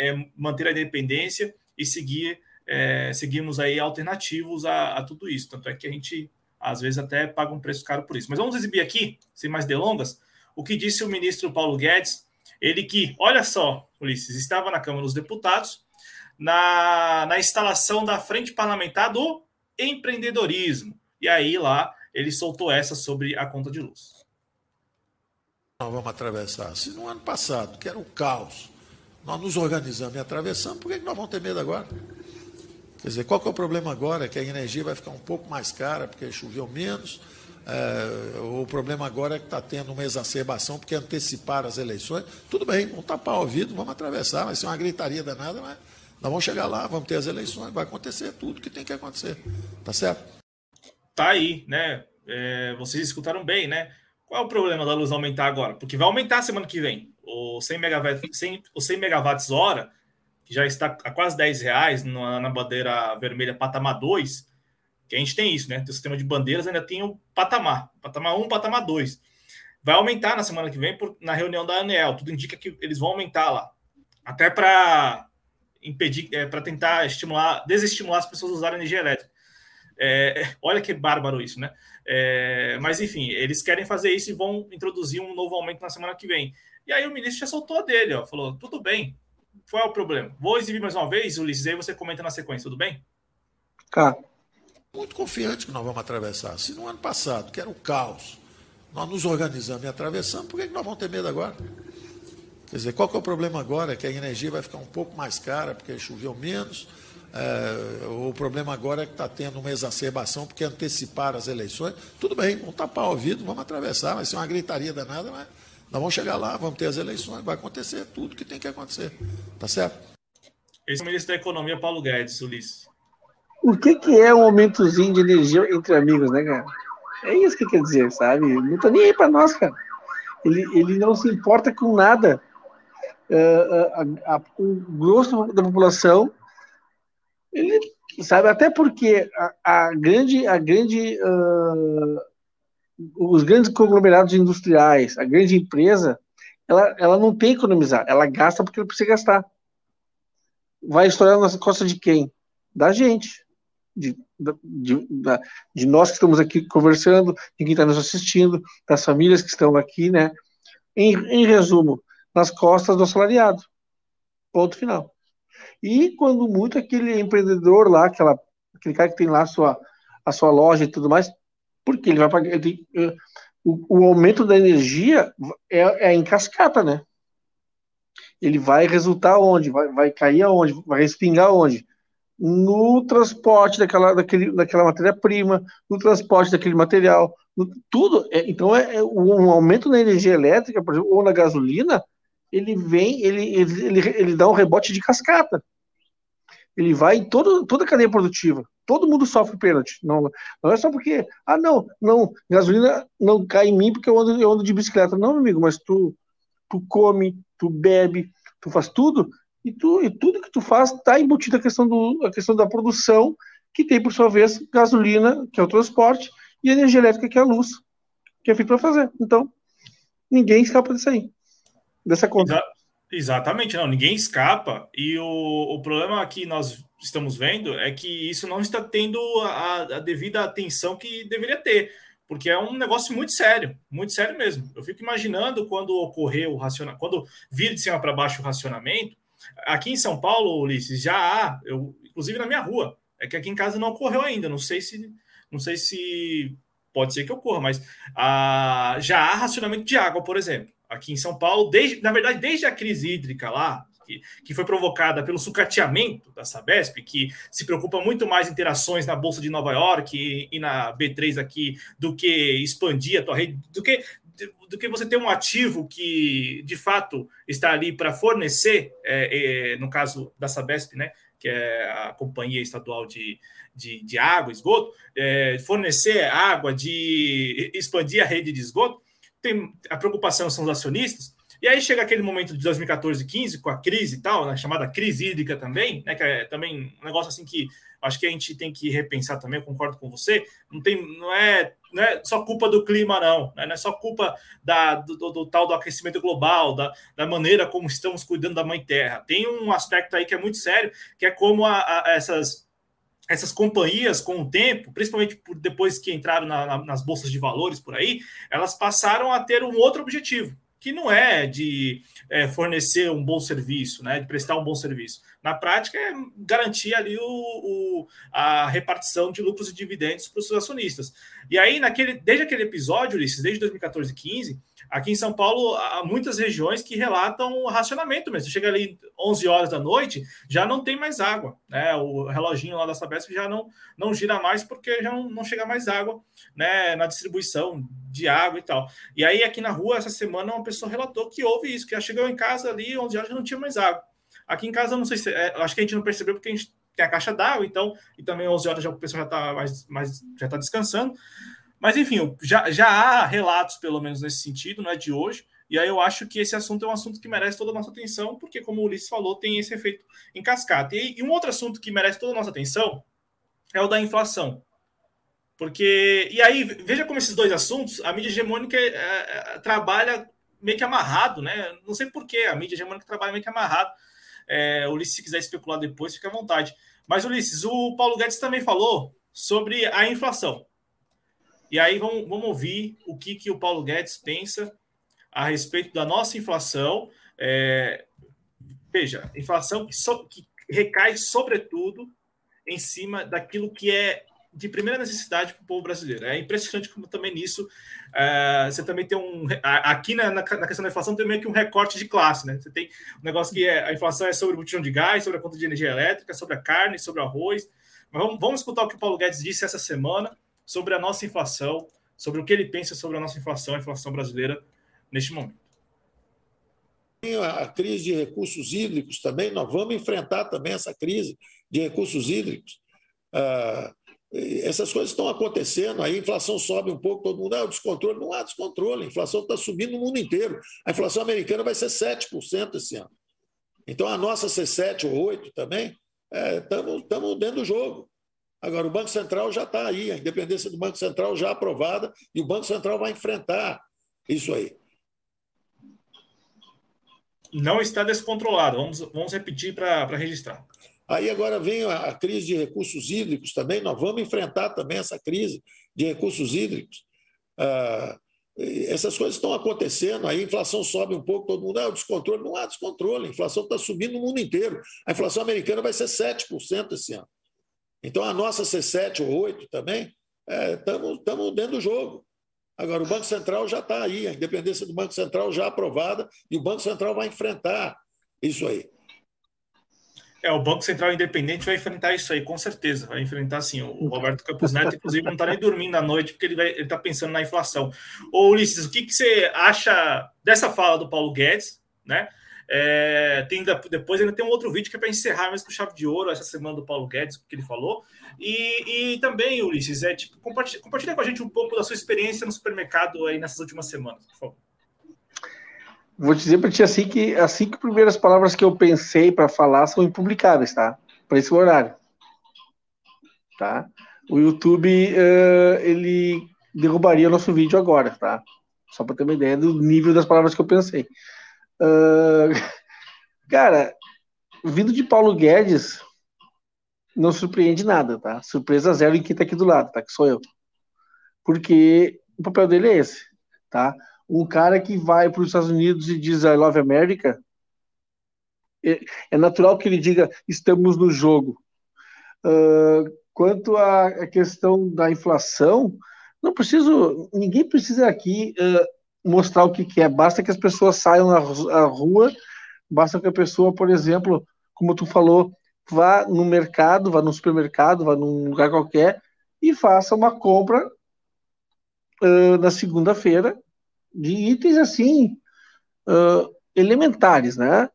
é manter a independência e seguir é, seguirmos aí alternativos a, a, tudo isso. Tanto é que a gente, às vezes, até paga um preço caro por isso. Mas vamos exibir aqui, sem mais delongas, o que disse o ministro Paulo Guedes. Ele que, olha só, Ulisses, estava na Câmara dos Deputados na, na instalação da Frente Parlamentar do Empreendedorismo. E aí lá ele soltou essa sobre a conta de luz.
Nós vamos atravessar. Se no ano passado, que era um caos, nós nos organizamos e atravessamos, por que nós vamos ter medo agora? Quer dizer, qual que é o problema agora? Que a energia vai ficar um pouco mais cara porque choveu menos. É, o problema agora é que está tendo uma exacerbação porque anteciparam as eleições. Tudo bem, vamos tapar o ouvido, vamos atravessar, vai ser uma gritaria danada, mas nós vamos chegar lá, vamos ter as eleições, vai acontecer tudo que tem que acontecer. Tá certo?
Tá aí, né? É, vocês escutaram bem, né? Qual é o problema da luz aumentar agora? Porque vai aumentar semana que vem. O 100 megawatts, 100, o 100 megawatts hora, que já está a quase 10 reais na, na bandeira vermelha patamar 2, que a gente tem isso, né? Tem o sistema de bandeiras, ainda tem o patamar, patamar 1, patamar 2. Vai aumentar na semana que vem por, na reunião da ANEL. Tudo indica que eles vão aumentar lá. Até para impedir, é, para tentar estimular, desestimular as pessoas a usarem energia elétrica. É, olha que bárbaro isso, né? É, mas enfim, eles querem fazer isso e vão introduzir um novo aumento na semana que vem. E aí o ministro já soltou a dele, ó, falou: tudo bem, qual é o problema? Vou exibir mais uma vez, Ulisses, aí você comenta na sequência, tudo bem?
Tá. Muito confiante que nós vamos atravessar. Se no ano passado, que era o caos, nós nos organizamos e atravessamos, por que nós vamos ter medo agora? Quer dizer, qual que é o problema agora? Que a energia vai ficar um pouco mais cara porque choveu menos. É, o problema agora é que está tendo uma exacerbação porque anteciparam as eleições. Tudo bem, vamos tapar o ouvido, vamos atravessar, vai ser uma gritaria danada, mas nós vamos chegar lá, vamos ter as eleições, vai acontecer tudo que tem que acontecer. Tá certo?
Esse é o ministro da Economia, Paulo Guedes, Ulisses.
O que, que é um aumentozinho de energia entre amigos, né, cara? É isso que quer dizer, sabe? Não tá nem aí para nós, cara. Ele, ele não se importa com nada. Uh, a, a, o grosso da população, ele sabe, até porque a, a grande, a grande uh, os grandes conglomerados industriais, a grande empresa, ela, ela não tem que economizar, ela gasta porque ela precisa gastar. Vai estourar nas costas de quem? Da gente. De, de, de, nós que estamos aqui conversando, de quem está nos assistindo, das famílias que estão aqui, né? Em, em resumo, nas costas do assalariado. Ponto final. E quando muito aquele empreendedor lá, aquela, aquele cara que tem lá a sua, a sua loja e tudo mais, porque ele vai pagar. Ele, eh, o, o, aumento da energia é, é em cascata, né? Ele vai resultar onde? Vai, vai cair aonde? Vai respingar onde? No transporte daquela, daquele, daquela matéria-prima, no transporte daquele material, no, tudo. É, então, é, é, um aumento na energia elétrica, por exemplo, ou na gasolina, ele vem, ele, ele, ele, ele dá um rebote de cascata. Ele vai em todo, toda a cadeia produtiva. Todo mundo sofre pênalti. Não, não é só porque, ah, não, não, gasolina não cai em mim porque eu ando, eu ando de bicicleta. Não, amigo, mas tu, tu come, tu bebe, tu faz tudo, e, tu, e tudo que tu faz está embutido a questão, do, a questão da produção, que tem, por sua vez, gasolina, que é o transporte, e energia elétrica, que é a luz, que é feito para fazer. Então, ninguém escapa disso aí, dessa conta.
Exatamente, não, ninguém escapa. E o, o problema que nós estamos vendo é que isso não está tendo a, a devida atenção que deveria ter, porque é um negócio muito sério, muito sério mesmo. Eu fico imaginando quando ocorreu o racionamento, quando vir de cima para baixo o racionamento. Aqui em São Paulo, Ulisses, já há, eu, inclusive na minha rua, é que aqui em casa não ocorreu ainda. Não sei se, não sei se pode ser que ocorra, mas ah, já há racionamento de água, por exemplo aqui em São Paulo, desde, na verdade, desde a crise hídrica lá, que, que, foi provocada pelo sucateamento da Sabesp, que se preocupa muito mais em ter ações na Bolsa de Nova York e, e na B3 aqui do que expandir a tua rede, do que, do que você ter um ativo que de fato está ali para fornecer, é, é, no caso da Sabesp, né, que é a companhia estadual de, de, de água, esgoto, é, fornecer água, de expandir a rede de esgoto tem a preocupação são os acionistas, E aí chega aquele momento de 2014, 15, com a crise e tal, né, chamada crise hídrica também, né, que é também um negócio assim que acho que a gente tem que repensar também, eu concordo com você, não, tem, não, é, não é só culpa do clima, não, né? não é só culpa da, do, do, do, tal do aquecimento global, da, da maneira como estamos cuidando da Mãe Terra. Tem um aspecto aí que é muito sério, que é como a, a, essas, essas companhias, com o tempo, principalmente por, depois que entraram na, na, nas bolsas de valores por aí, elas passaram a ter um outro objetivo, que não é de é, fornecer um bom serviço, né, de prestar um bom serviço. Na prática, é garantir ali o, o a repartição de lucros e dividendos para os seus acionistas. E aí, naquele, desde aquele episódio, Ulisses, desde 2014 e 15, aqui em São Paulo, há muitas regiões que relatam racionamento mesmo. Chega ali 11 horas da noite, já não tem mais água. Né? O reloginho lá da Sabesp já não, não gira mais porque já não, não chega mais água né, na distribuição de água e tal. E aí, aqui na rua, essa semana, uma pessoa relatou que houve isso, que já chegou em casa ali, 11 horas, já não tinha mais água. Aqui em casa, não sei se. É, acho que a gente não percebeu porque a gente tem a caixa d'água, então, e também 11 horas já o pessoal já está mais, mais, já tá descansando. Mas, enfim, já, já há relatos, pelo menos nesse sentido, não é de hoje. E aí eu acho que esse assunto é um assunto que merece toda a nossa atenção, porque, como o Ulisses falou, tem esse efeito em cascata. E, e um outro assunto que merece toda a nossa atenção é o da inflação. Porque, e aí, veja como esses dois assuntos, a mídia hegemônica é, é, trabalha meio que amarrado, né? Não sei porquê, a mídia hegemônica trabalha meio que amarrado. É, Ulisses, se quiser especular depois, fica à vontade. Mas, Ulisses, o Paulo Guedes também falou sobre a inflação. E aí vamos, vamos ouvir o que, que o Paulo Guedes pensa a respeito da nossa inflação. É, veja, inflação que, so, que recai, sobretudo, em cima daquilo que é de primeira necessidade para o povo brasileiro. É impressionante como também nisso uh, você também tem um. Aqui na, na, questão da inflação tem meio que um recorte de classe, né? Você tem um negócio que é, a inflação é sobre o botijão de gás, sobre a conta de energia elétrica, sobre a carne, sobre o arroz. Mas vamos, vamos escutar o que o Paulo Guedes disse essa semana sobre a nossa inflação, sobre o que ele pensa sobre a nossa inflação, a inflação brasileira neste momento.
A crise de recursos hídricos também, nós vamos enfrentar também essa crise de recursos hídricos. Uh, essas coisas estão acontecendo, aí a inflação sobe um pouco, todo mundo, ah, o descontrole. Não há descontrole, a inflação está subindo no mundo inteiro. A inflação americana vai ser 7% esse ano. Então a nossa ser 7 ou 8 também, estamos é, dentro do jogo. Agora, o Banco Central já está aí, a independência do Banco Central já aprovada, e o Banco Central vai enfrentar isso aí.
Não está descontrolado, vamos, vamos repetir para registrar.
Aí agora vem a, crise de recursos hídricos também, nós vamos enfrentar também essa crise de recursos hídricos. Ah, essas coisas estão acontecendo, aí a inflação sobe um pouco, todo mundo, ah, o descontrole. Não há descontrole, a inflação está subindo no mundo inteiro. A inflação americana vai ser 7% esse ano. Então a nossa ser 7 ou 8 também, estamos é, dentro do jogo. Agora, o Banco Central já está aí, a independência do Banco Central já aprovada, e o Banco Central vai enfrentar isso aí.
É, o Banco Central Independente vai enfrentar isso aí, com certeza. Vai enfrentar sim. O Roberto Campos Neto, inclusive, não está nem dormindo à noite porque ele está pensando na inflação. Ô, Ulisses, o que, que você acha dessa fala do Paulo Guedes, né? É, tem, depois ainda tem um outro vídeo que é para encerrar mais com chave de ouro essa semana do Paulo Guedes, que ele falou. E, e também, Ulisses, é, tipo, compartilha, compartilha, com a gente um pouco da sua experiência no supermercado aí nessas últimas semanas, por favor.
Vou dizer para ti assim que as cinco primeiras palavras que eu pensei para falar são impublicáveis, tá? Para esse horário. Tá? O YouTube, uh, ele derrubaria o nosso vídeo agora, tá? Só para ter uma ideia do nível das palavras que eu pensei. Uh, cara, vindo de Paulo Guedes, não surpreende nada, tá? Surpresa zero em quem tá aqui do lado, tá? Que sou eu. Porque o papel dele é esse, tá? um cara que vai para os Estados Unidos e diz I love America, é, é natural que ele diga estamos no jogo. Uh, quanto à questão da inflação, não preciso, ninguém precisa aqui uh, mostrar o que, que, é, basta que as pessoas saiam à rua, basta que a pessoa, por exemplo, como tu falou, vá no mercado, vá no supermercado, vá num lugar qualquer e faça uma compra uh, na segunda-feira de itens assim uh, elementares, né?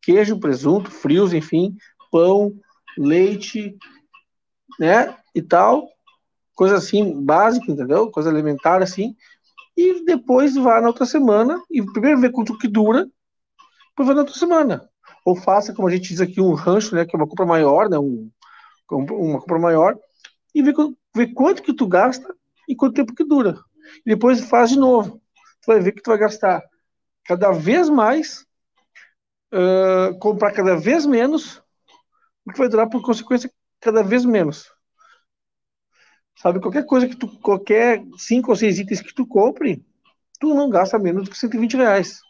Queijo, presunto, frios, enfim, pão, leite, né? E tal, coisa assim básica, entendeu? Coisa elementar assim. E depois vá na outra semana e primeiro vê quanto que dura, depois vai na outra semana. Ou faça, como a gente diz aqui, um rancho, né, que é uma compra maior, né, um, uma compra maior, e vê, vê quanto que tu gasta e quanto tempo que dura. E depois faz de novo. Tu vai ver que tu vai gastar cada vez mais, uh, comprar cada vez menos, o que vai durar por consequência cada vez menos. Sabe, qualquer coisa que tu, qualquer cinco ou seis itens que tu compre, tu não gasta menos do que 120 reais.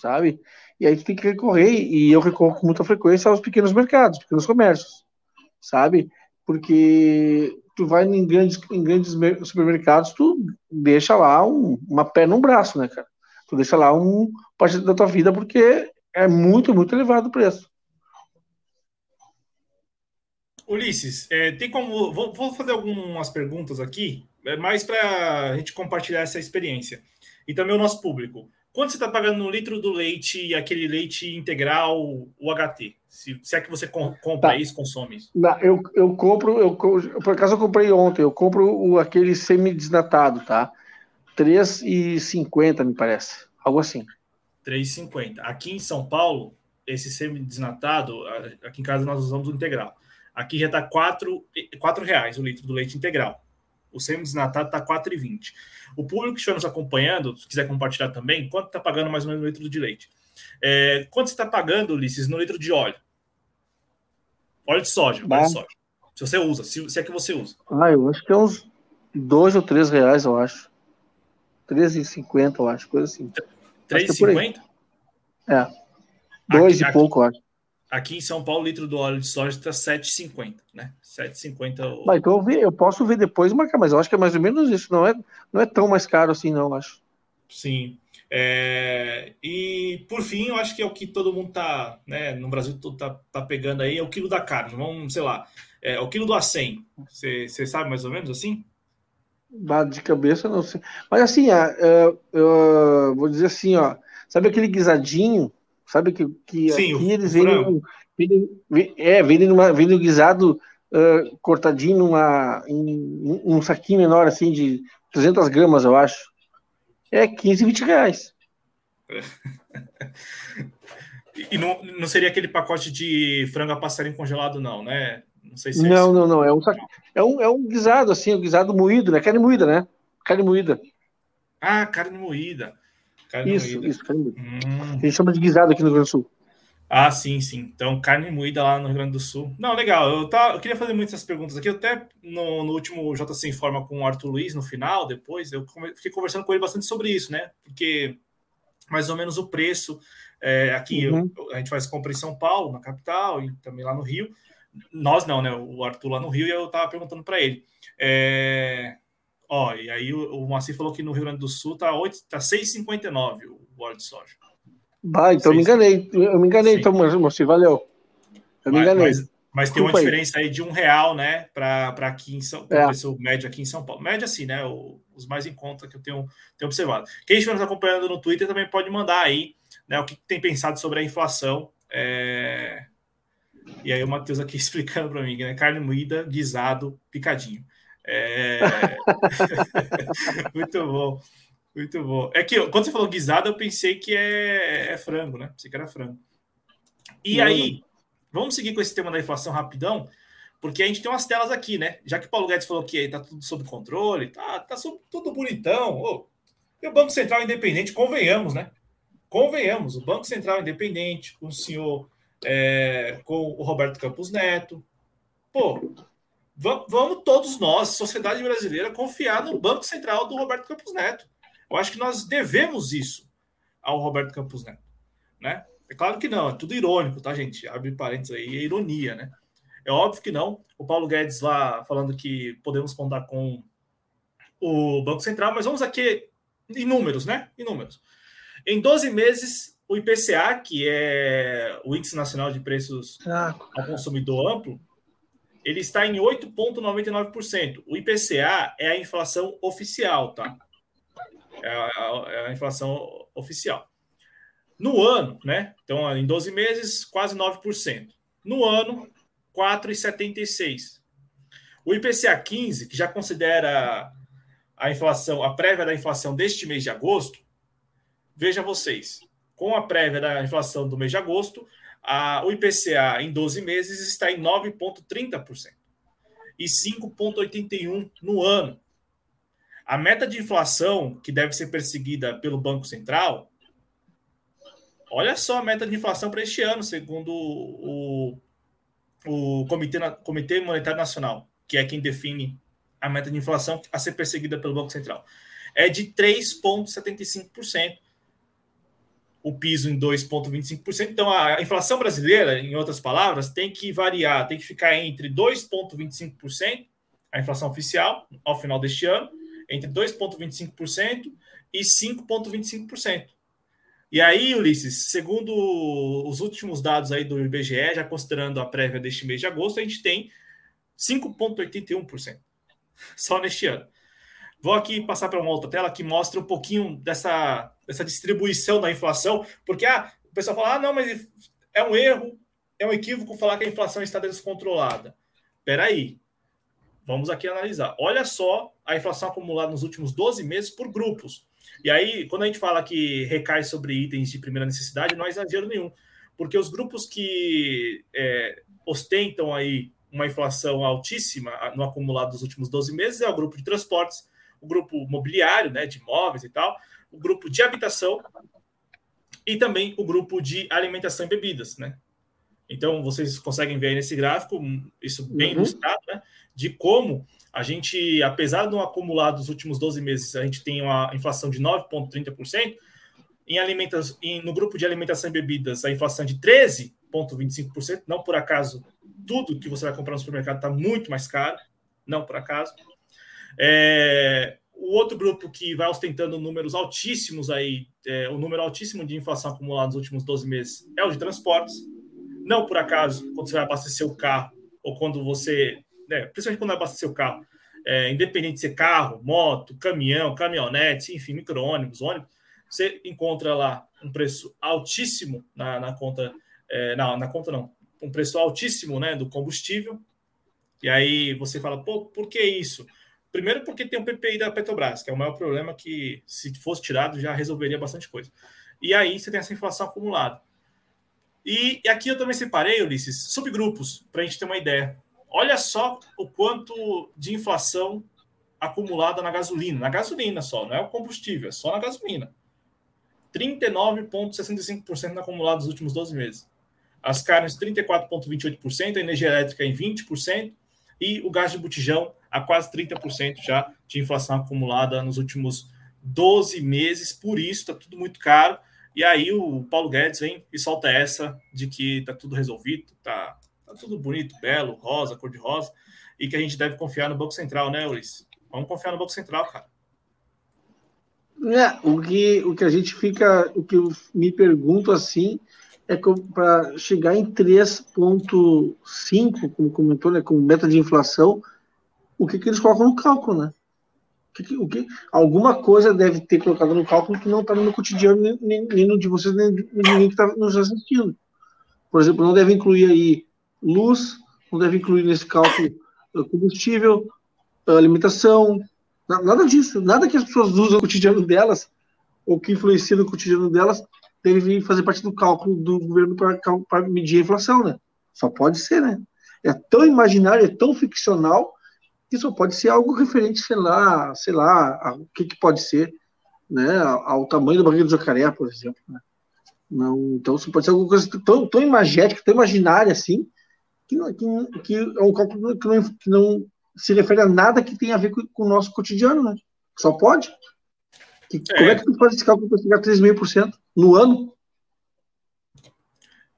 Sabe? E aí tu tem que recorrer, e eu recorro com muita frequência aos pequenos mercados, pequenos comércios. Sabe? Porque tu vai em grandes, em grandes supermercados, tu deixa lá um, uma perna, um braço, né, cara? Tu deixa lá um parte da tua vida porque é muito, muito elevado o preço.
Ulisses, é, tem como. Vou, vou, fazer algumas perguntas aqui, é, mais para a gente compartilhar essa experiência. E também o nosso público. Quanto você está pagando um litro do leite e aquele leite integral, o HT? Se, se é que você compra tá. isso, consome isso.
Não, eu, eu compro, eu, por acaso eu comprei ontem, eu compro o, aquele semi-desnatado, tá? 3,50 me parece, algo assim.
3,50. Aqui em São Paulo, esse semi-desnatado, aqui em casa nós usamos o integral. Aqui já está 4, 4 reais o litro do leite integral. O semi-desnatado está 4,20. O público que estiver nos acompanhando, se quiser compartilhar também, quanto está pagando mais ou menos no litro de leite? É, quanto você está pagando, Ulisses, no litro de óleo? Óleo de soja, óleo de soja. Se você usa, se, se, é que você usa.
Ah, eu acho que é uns 2 ou 3 reais, eu acho. 13,50, eu acho, coisa assim.
3,50?
É. 2 é. e pouco, eu acho.
Aqui em São Paulo, o litro do óleo de soja está 7,50, né? 7,50.
Mas então eu, vi, eu posso ver depois marcar, mas eu acho que é mais ou menos isso. Não é, não é tão mais caro assim, não, acho.
Sim. É, e por fim, eu acho que é o que todo mundo tá, né, no Brasil todo tá, tá pegando aí, é o quilo da carne. Vamos, sei lá, é, o quilo do A100. Você sabe mais ou menos assim?
De cabeça, não sei. Mas assim, eu, eu vou dizer assim, ó, sabe aquele guisadinho Sabe que, que
Sim,
aqui eles vendem, vendem, é, vendem, numa, vendem guisado uh, cortadinho numa, em, um saquinho menor, assim, de 300 gramas, eu acho. É 15, 20 reais.
e não, não seria aquele pacote de frango a passarinho congelado, não, né?
Não sei se é Não, não, não. É um, é, um, é um guisado, assim, um guisado moído, né? Carne moída, né? Carne moída.
Ah, carne moída.
Carne isso, moída. isso, carne moída. Hum. A gente chama de guisado aqui no Rio Grande do Sul.
Ah, sim, sim. Então, carne moída lá no Rio Grande do Sul. Não, legal. Eu, tá, eu queria fazer muitas perguntas aqui. Eu até no, no último JC Informa com o Arthur Luiz, no final, depois, eu fiquei conversando com ele bastante sobre isso, né? Porque mais ou menos o preço é, aqui, uhum. eu, a gente faz compra em São Paulo, na capital, e também lá no Rio. Nós não, né? O Arthur lá no Rio, e eu estava perguntando para ele. É, Ó, e aí o, o Moacir falou que no Rio Grande do Sul tá, 8, tá 6,59 o óleo de soja.
Bah, então 6, me enganei. Eu me enganei, então, Moacir, valeu. Eu
me enganei. Mas, mas tem uma diferença aí. de um real, né, para aqui em São Paulo, é. preço médio aqui em São Paulo. Médio assim, né, o, os mais em conta que eu tenho, tenho observado. Quem estiver nos acompanhando no Twitter também pode mandar aí, né, o que tem pensado sobre a inflação. É... E aí o Matheus aqui explicando para mim, né, carne moída, guisado, picadinho. É... muito bom, muito bom. É que quando você falou guisada, eu pensei que é, é frango, né? Pensei que era frango. E não, aí, não. vamos seguir com esse tema da inflação rapidão, porque a gente tem umas telas aqui, né? Já que o Paulo Guedes falou que tá tudo sob controle, tá, tá tudo bonitão. Oh, e o Banco Central Independente, convenhamos, né? Convenhamos, o Banco Central Independente, com o senhor, é, com o Roberto Campos Neto. Pô, vamos todos nós, sociedade brasileira, confiar no Banco Central do Roberto Campos Neto. Eu acho que nós devemos isso ao Roberto Campos Neto, né? É claro que não, é tudo irônico, tá, gente? Abre parênteses aí, é ironia, né? É óbvio que não. O Paulo Guedes lá falando que podemos contar com o Banco Central, mas vamos aqui em números, né? Em números. Em 12 meses, o IPCA, que é o Índice Nacional de Preços ah. ao Consumidor Amplo, ele está em 8,99%. O IPCA é a inflação oficial, tá? É a, é a, inflação oficial. No ano, né? Então, em 12 meses, quase 9%. No ano, 4,76%. O IPCA 15, que já considera a inflação, a prévia da inflação deste mês de agosto, veja vocês, com a prévia da inflação do mês de agosto, a, o IPCA em 12 meses está em 9,30% e 5,81% no ano. A meta de inflação que deve ser perseguida pelo Banco Central, olha só a meta de inflação para este ano, segundo o, o Comitê, Comitê Monetário Nacional, que é quem define a meta de inflação a ser perseguida pelo Banco Central. É de 3,75% o piso em 2,25%. Então, a inflação brasileira, em outras palavras, tem que variar, tem que ficar entre 2,25%, a inflação oficial, ao final deste ano, entre 2,25% e 5,25%. E aí, Ulisses, segundo os últimos dados aí do IBGE, já considerando a prévia deste mês de agosto, a gente tem 5,81% só neste ano. Vou aqui passar para uma outra tela que mostra um pouquinho dessa, dessa distribuição da inflação, porque ah, o pessoal fala: ah, não, mas é um erro, é um equívoco falar que a inflação está descontrolada. Espera aí, vamos aqui analisar. Olha só a inflação acumulada nos últimos 12 meses por grupos. E aí, quando a gente fala que recai sobre itens de primeira necessidade, não é exagero nenhum, porque os grupos que é, ostentam aí uma inflação altíssima no acumulado dos últimos 12 meses é o grupo de transportes, o grupo mobiliário, né, de imóveis e tal, o grupo de habitação e também o grupo de alimentação e bebidas, né? Então, vocês conseguem ver aí nesse gráfico, isso bem uhum. ilustrado, né? De como a gente, apesar do acumulado dos últimos 12 meses, a gente tem uma inflação de 9,30%, em alimentação, no grupo de alimentação e bebidas, a inflação é de 13,25%, não por acaso tudo que você vai comprar no supermercado está muito mais caro, não por acaso. É, o outro grupo que vai ostentando números altíssimos aí, é, o número altíssimo de inflação acumulada nos últimos 12 meses é o de transportes. Não por acaso, quando você vai abastecer o carro, ou quando você, né, principalmente quando vai abastecer o carro, é, independente de ser carro, moto, caminhão, caminhonete, enfim, micro-ônibus, ônibus, você encontra lá um preço altíssimo na, na conta, é, não, na conta não, um preço altíssimo né, do combustível. E aí você fala, pô, por que isso? Primeiro porque tem o PPI da Petrobras, que é o maior problema que, se fosse tirado, já resolveria bastante coisa. E aí você tem essa inflação acumulada. E, e aqui eu também separei, Ulisses, subgrupos, para a gente ter uma ideia. Olha só o quanto de inflação acumulada na gasolina. Na gasolina só, não é o combustível, é só na gasolina. 39,65% acumulado nos últimos 12 meses. As carnes, 34,28%, a energia elétrica em 20%, e o gás de botijão a quase 30% já de inflação acumulada nos últimos 12 meses. Por isso, está tudo muito caro. E aí o Paulo Guedes vem e solta essa de que está tudo resolvido, está tá tudo bonito, belo, rosa, cor de rosa, e que a gente deve confiar no Banco Central, né, Luiz? Vamos confiar no Banco Central, cara.
É, o que, o que a gente fica, o que eu me pergunto assim, é para chegar em 3,5, como comentou, né, como meta de inflação, o que, que eles colocam no cálculo, né? O que, o que, alguma coisa deve ter colocado no cálculo que não está no cotidiano, nem, nem, nem, no de vocês, nem de ninguém que está nos assistindo. Por exemplo, não deve incluir aí luz, não deve incluir nesse cálculo combustível, alimentação, nada disso, nada que as pessoas usam no cotidiano delas, ou que influencia no cotidiano delas, deve fazer parte do cálculo do governo para medir a inflação, né? Só pode ser, né? É tão imaginário, é tão ficcional, só pode ser algo referente, sei lá, sei lá, o que, que pode ser, né? Ao tamanho da barriga do jacaré, por exemplo, né? Não, então, isso pode ser alguma coisa tão, tão imagética, tão imaginária assim, que, que, que é um cálculo que não, que não se refere a nada que tenha a ver com, com o nosso cotidiano, né? Só pode. Que, é. Como é que tu faz esse cálculo para chegar a 3,5% no ano?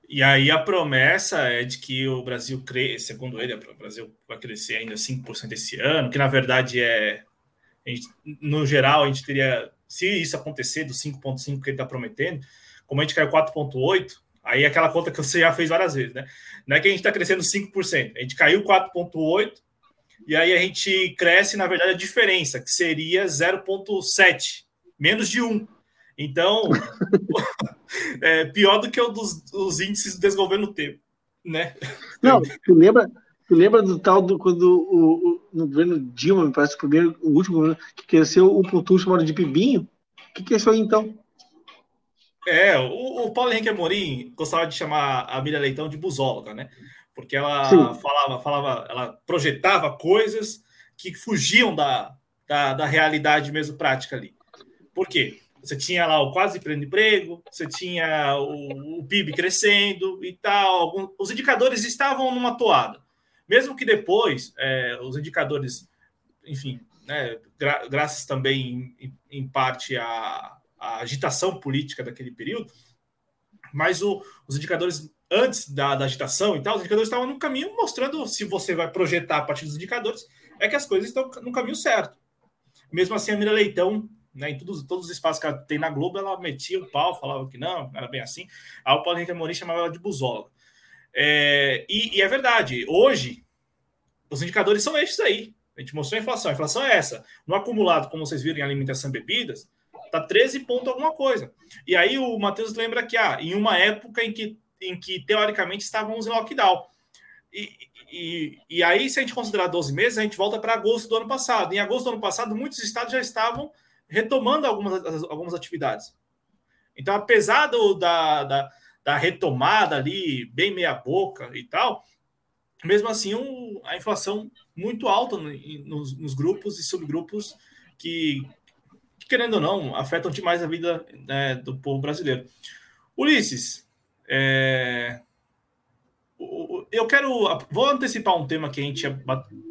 E aí a promessa é de que o Brasil cresce, segundo ele, o Brasil vai crescer ainda 5% esse ano, que na verdade é, gente, no geral, a gente teria, se isso acontecer, do 5,5% que ele está prometendo, como a gente caiu 4,8%, aí é aquela conta que você já fez várias vezes, né? Não é que a gente está crescendo 5%, a gente caiu 4,8%, e aí a gente cresce, na verdade, a diferença, que seria 0,7%, menos de 1%. Então, é pior do que o dos, índices do desgoverno tempo, né?
Não, tu lembra, Tu lembra do tal do quando o, o no governo Dilma, me parece o primeiro, o último governo, que cresceu o pontu chamado de Pibinho? O que, que é isso aí então?
É, o, o Paulo Henrique Amorim gostava de chamar a Miriam Leitão de busóloga, né? Porque ela Sim. falava, falava, ela projetava coisas que fugiam da, da, da realidade mesmo prática ali. Por quê? Você tinha lá o quase pleno emprego, você tinha o, o PIB crescendo e tal. Os indicadores estavam numa toada. Mesmo que depois é, os indicadores, enfim, né, gra graças também em, em parte à, à, agitação política daquele período, mas o, os indicadores antes da, da, agitação e tal, os indicadores estavam no caminho mostrando se você vai projetar a partir dos indicadores, é que as coisas estão no caminho certo. Mesmo assim, a Mira Leitão né, em todos, todos os espaços que ela tem na Globo, ela metia o pau, falava que não, era bem assim. Aí o Paulo Henrique Amorim chamava ela de busóloga. É, e, e, é verdade, hoje os indicadores são estes aí. A gente mostrou a inflação. A inflação é essa. No acumulado, como vocês viram em alimentação e bebidas, tá 13 ponto alguma coisa. E aí o Matheus lembra que ah, em uma época em que, em que teoricamente estávamos em lockdown. E, e, e aí, se a gente considerar 12 meses, a gente volta para agosto do ano passado. Em agosto do ano passado, muitos estados já estavam retomando algumas, algumas atividades. Então, apesar do, da, da, da retomada ali, bem meia-boca e tal, mesmo assim, um, a inflação muito alta no, nos, nos, grupos e subgrupos que, que, querendo ou não, afetam demais a vida né, do povo brasileiro. Ulisses, é, eu quero. Vou antecipar um tema que a gente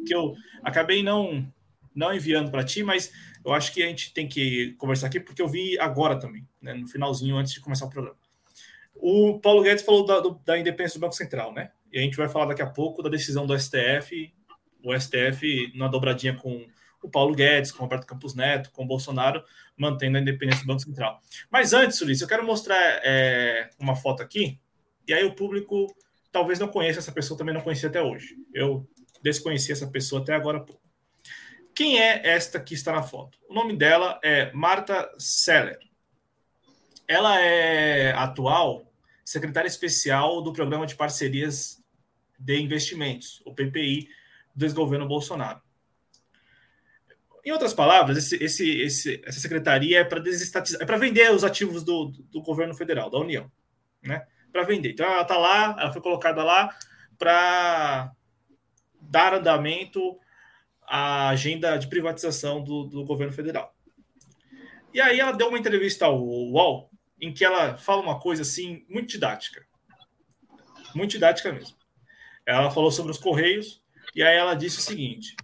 que eu acabei não, não enviando para ti, mas eu acho que a gente tem que conversar aqui, porque eu vi agora também, né, no finalzinho, antes de começar o programa. O Paulo Guedes falou da, do, da independência do Banco Central, né? E a gente vai falar daqui a pouco da decisão do STF, o STF na dobradinha com o Paulo Guedes, com o Roberto Campos Neto, com o Bolsonaro, mantendo a independência do Banco Central. Mas antes, Ulisses, eu quero mostrar é, uma foto aqui, e aí o público talvez não conheça essa pessoa, também não conhecia até hoje. Eu desconheci essa pessoa até agora há pouco. Quem é esta que está na foto? O nome dela é Marta Seller. Ela é atual secretária especial do Programa de Parcerias de Investimentos, o PPI, do desgoverno Bolsonaro. Em outras palavras, esse, esse, esse, essa secretaria é para desestatizar, é para vender os ativos do, do governo federal, da União, né? Para vender. Então ela está lá, ela foi colocada lá para dar andamento a agenda de privatização do, do governo federal. E aí ela deu uma entrevista ao UOL em que ela fala uma coisa assim muito didática. Muito didática mesmo. Ela falou sobre os Correios e aí ela disse o seguinte: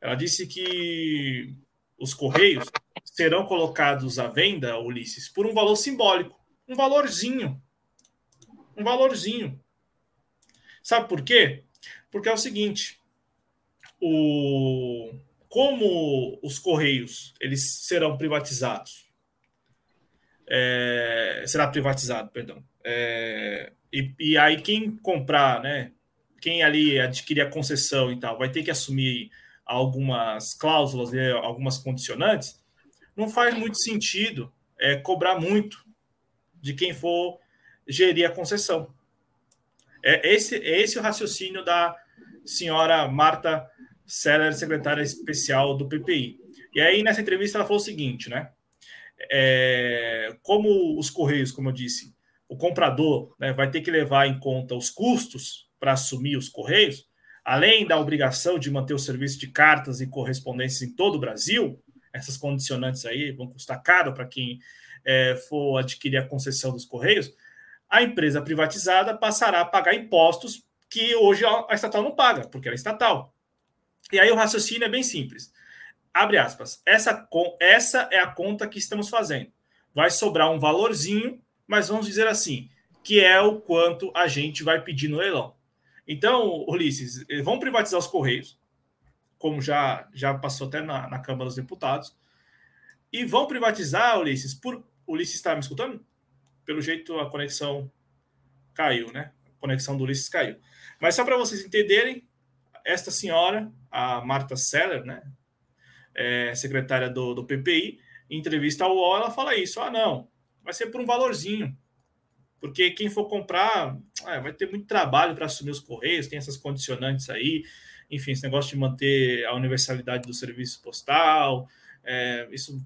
ela disse que os Correios serão colocados à venda, Ulisses, por um valor simbólico, um valorzinho. Um valorzinho. Sabe por quê? Porque é o seguinte: o, como os Correios eles serão privatizados, é, será privatizado, perdão. É, e, e, aí quem comprar, né? Quem ali adquirir a concessão e tal, vai ter que assumir algumas cláusulas, né, algumas condicionantes. Não faz muito sentido é, cobrar muito de quem for gerir a concessão. É esse, é esse o raciocínio da senhora Marta Seller, secretária especial do PPI. E aí, nessa entrevista, ela falou o seguinte, né? É, como os Correios, como eu disse, o comprador né, vai ter que levar em conta os custos para assumir os Correios, além da obrigação de manter o serviço de cartas e correspondências em todo o Brasil, essas condicionantes aí vão custar caro para quem é, for adquirir a concessão dos Correios, a empresa privatizada passará a pagar impostos que hoje a estatal não paga, porque ela é estatal. E aí o raciocínio é bem simples. Abre aspas. Essa, essa é a conta que estamos fazendo. Vai sobrar um valorzinho, mas vamos dizer assim, que é o quanto a gente vai pedir no leilão. Então, Ulisses, vão privatizar os Correios, como já, já passou até na, na Câmara dos Deputados, e vão privatizar, Ulisses, por. Ulisses está me escutando? Pelo jeito a conexão caiu, né? Conexão do Ulisses caiu. Mas só para vocês entenderem, esta senhora, a Marta Seller, né, é, secretária do, do PPI, em entrevista ao UOL, ela fala isso: ah, não, vai ser por um valorzinho. Porque quem for comprar é, vai ter muito trabalho para assumir os correios, tem essas condicionantes aí, enfim, esse negócio de manter a universalidade do serviço postal, é, isso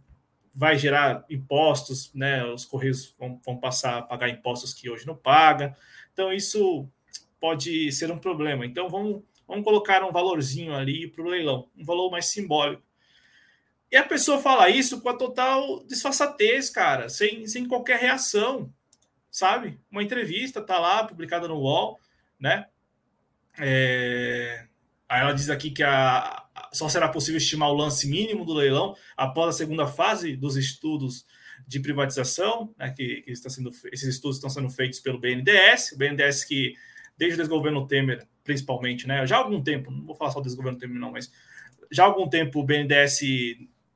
vai gerar impostos, né? Os correios vão, vão, passar a pagar impostos que hoje não paga. Então, isso pode ser um problema. Então, vamos, vamos colocar um valorzinho ali para o leilão, um valor mais simbólico. E a pessoa fala isso com a total disfarçatez, cara, sem, sem qualquer reação, sabe? Uma entrevista tá lá, publicada no UOL, né? É... Aí ela diz aqui que a, só será possível estimar o lance mínimo do leilão após a segunda fase dos estudos de privatização, né, que, que está sendo, esses estudos estão sendo feitos pelo BNDES, o BNDES que, desde o desgoverno Temer, principalmente, né, já há algum tempo, não vou falar só do desgoverno Temer não, mas já há algum tempo o BNDES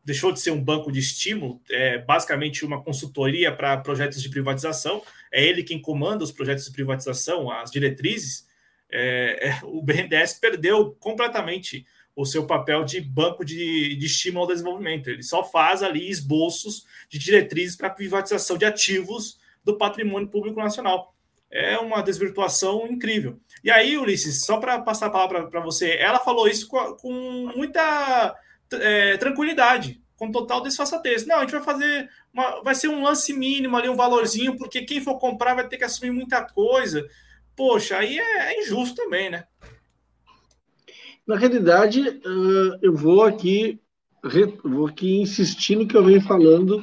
deixou de ser um banco de estímulo, é basicamente uma consultoria para projetos de privatização, é ele quem comanda os projetos de privatização, as diretrizes, é, é, o BNDES perdeu completamente o seu papel de banco de, de estímulo ao desenvolvimento. Ele só faz ali esboços de diretrizes para privatização de ativos do patrimônio público nacional. É uma desvirtuação incrível. E aí, Ulisses, só para passar a palavra para você, ela falou isso com, com muita é, tranquilidade, com total desfaçatez. Não, a gente vai fazer, uma, vai ser um lance mínimo ali, um valorzinho, porque quem for comprar vai ter que assumir muita coisa. Poxa, aí é, é injusto também, né?
Na realidade, uh, eu vou aqui, vou aqui insistir no que eu venho falando,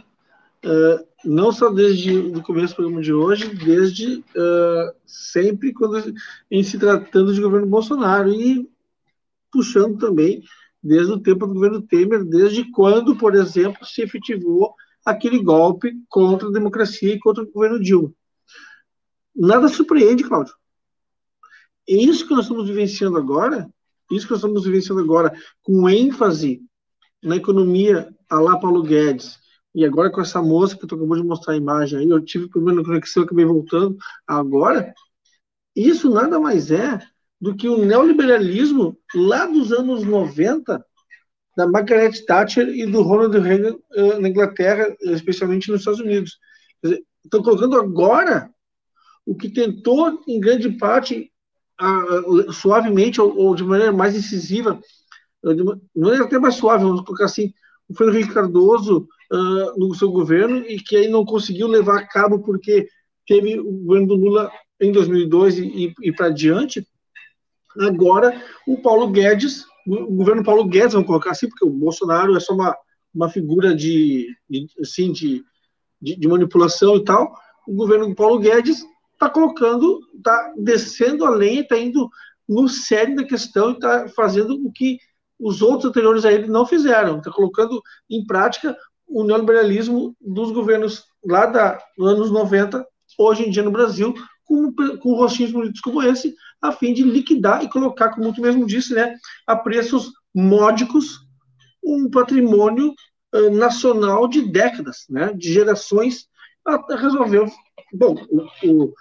uh, não só desde o começo do programa de hoje, desde uh, sempre quando em se tratando de governo Bolsonaro e puxando também desde o tempo do governo Temer, desde quando, por exemplo, se efetivou aquele golpe contra a democracia e contra o governo Dilma. Nada surpreende, Cláudio. Isso que nós estamos vivenciando agora isso que nós estamos vivenciando agora, com ênfase na economia a lá Paulo Guedes, e agora com essa moça que tu acabou de mostrar a imagem aí, eu tive problema na conexão, acabei voltando agora, isso nada mais é do que o neoliberalismo lá dos anos 90, da Margaret Thatcher e do Ronald Reagan uh, na Inglaterra, especialmente nos Estados Unidos. Estão colocando agora o que tentou, em grande parte, suavemente ou, ou, de maneira mais incisiva, de maneira até mais suave, vamos colocar assim, o Fernando Cardoso uh, no seu governo e que aí não conseguiu levar a cabo porque teve o governo do Lula em 2002 e, e, e para diante. Agora, o Paulo Guedes, o governo Paulo Guedes, vamos colocar assim, porque o Bolsonaro é só uma, uma figura de, de assim, de, de, de manipulação e tal. O governo Paulo Guedes está colocando, está descendo a lenha, está indo no sério da questão e está fazendo o que os outros anteriores a ele não fizeram, está colocando em prática o neoliberalismo dos governos lá da, dos anos 90, hoje em dia no Brasil, com, com rostinhos bonitos como esse, a fim de liquidar e colocar, como tu mesmo disse, né, a preços módicos um patrimônio uh, nacional de décadas, né, de gerações, resolveu. Bom, o, o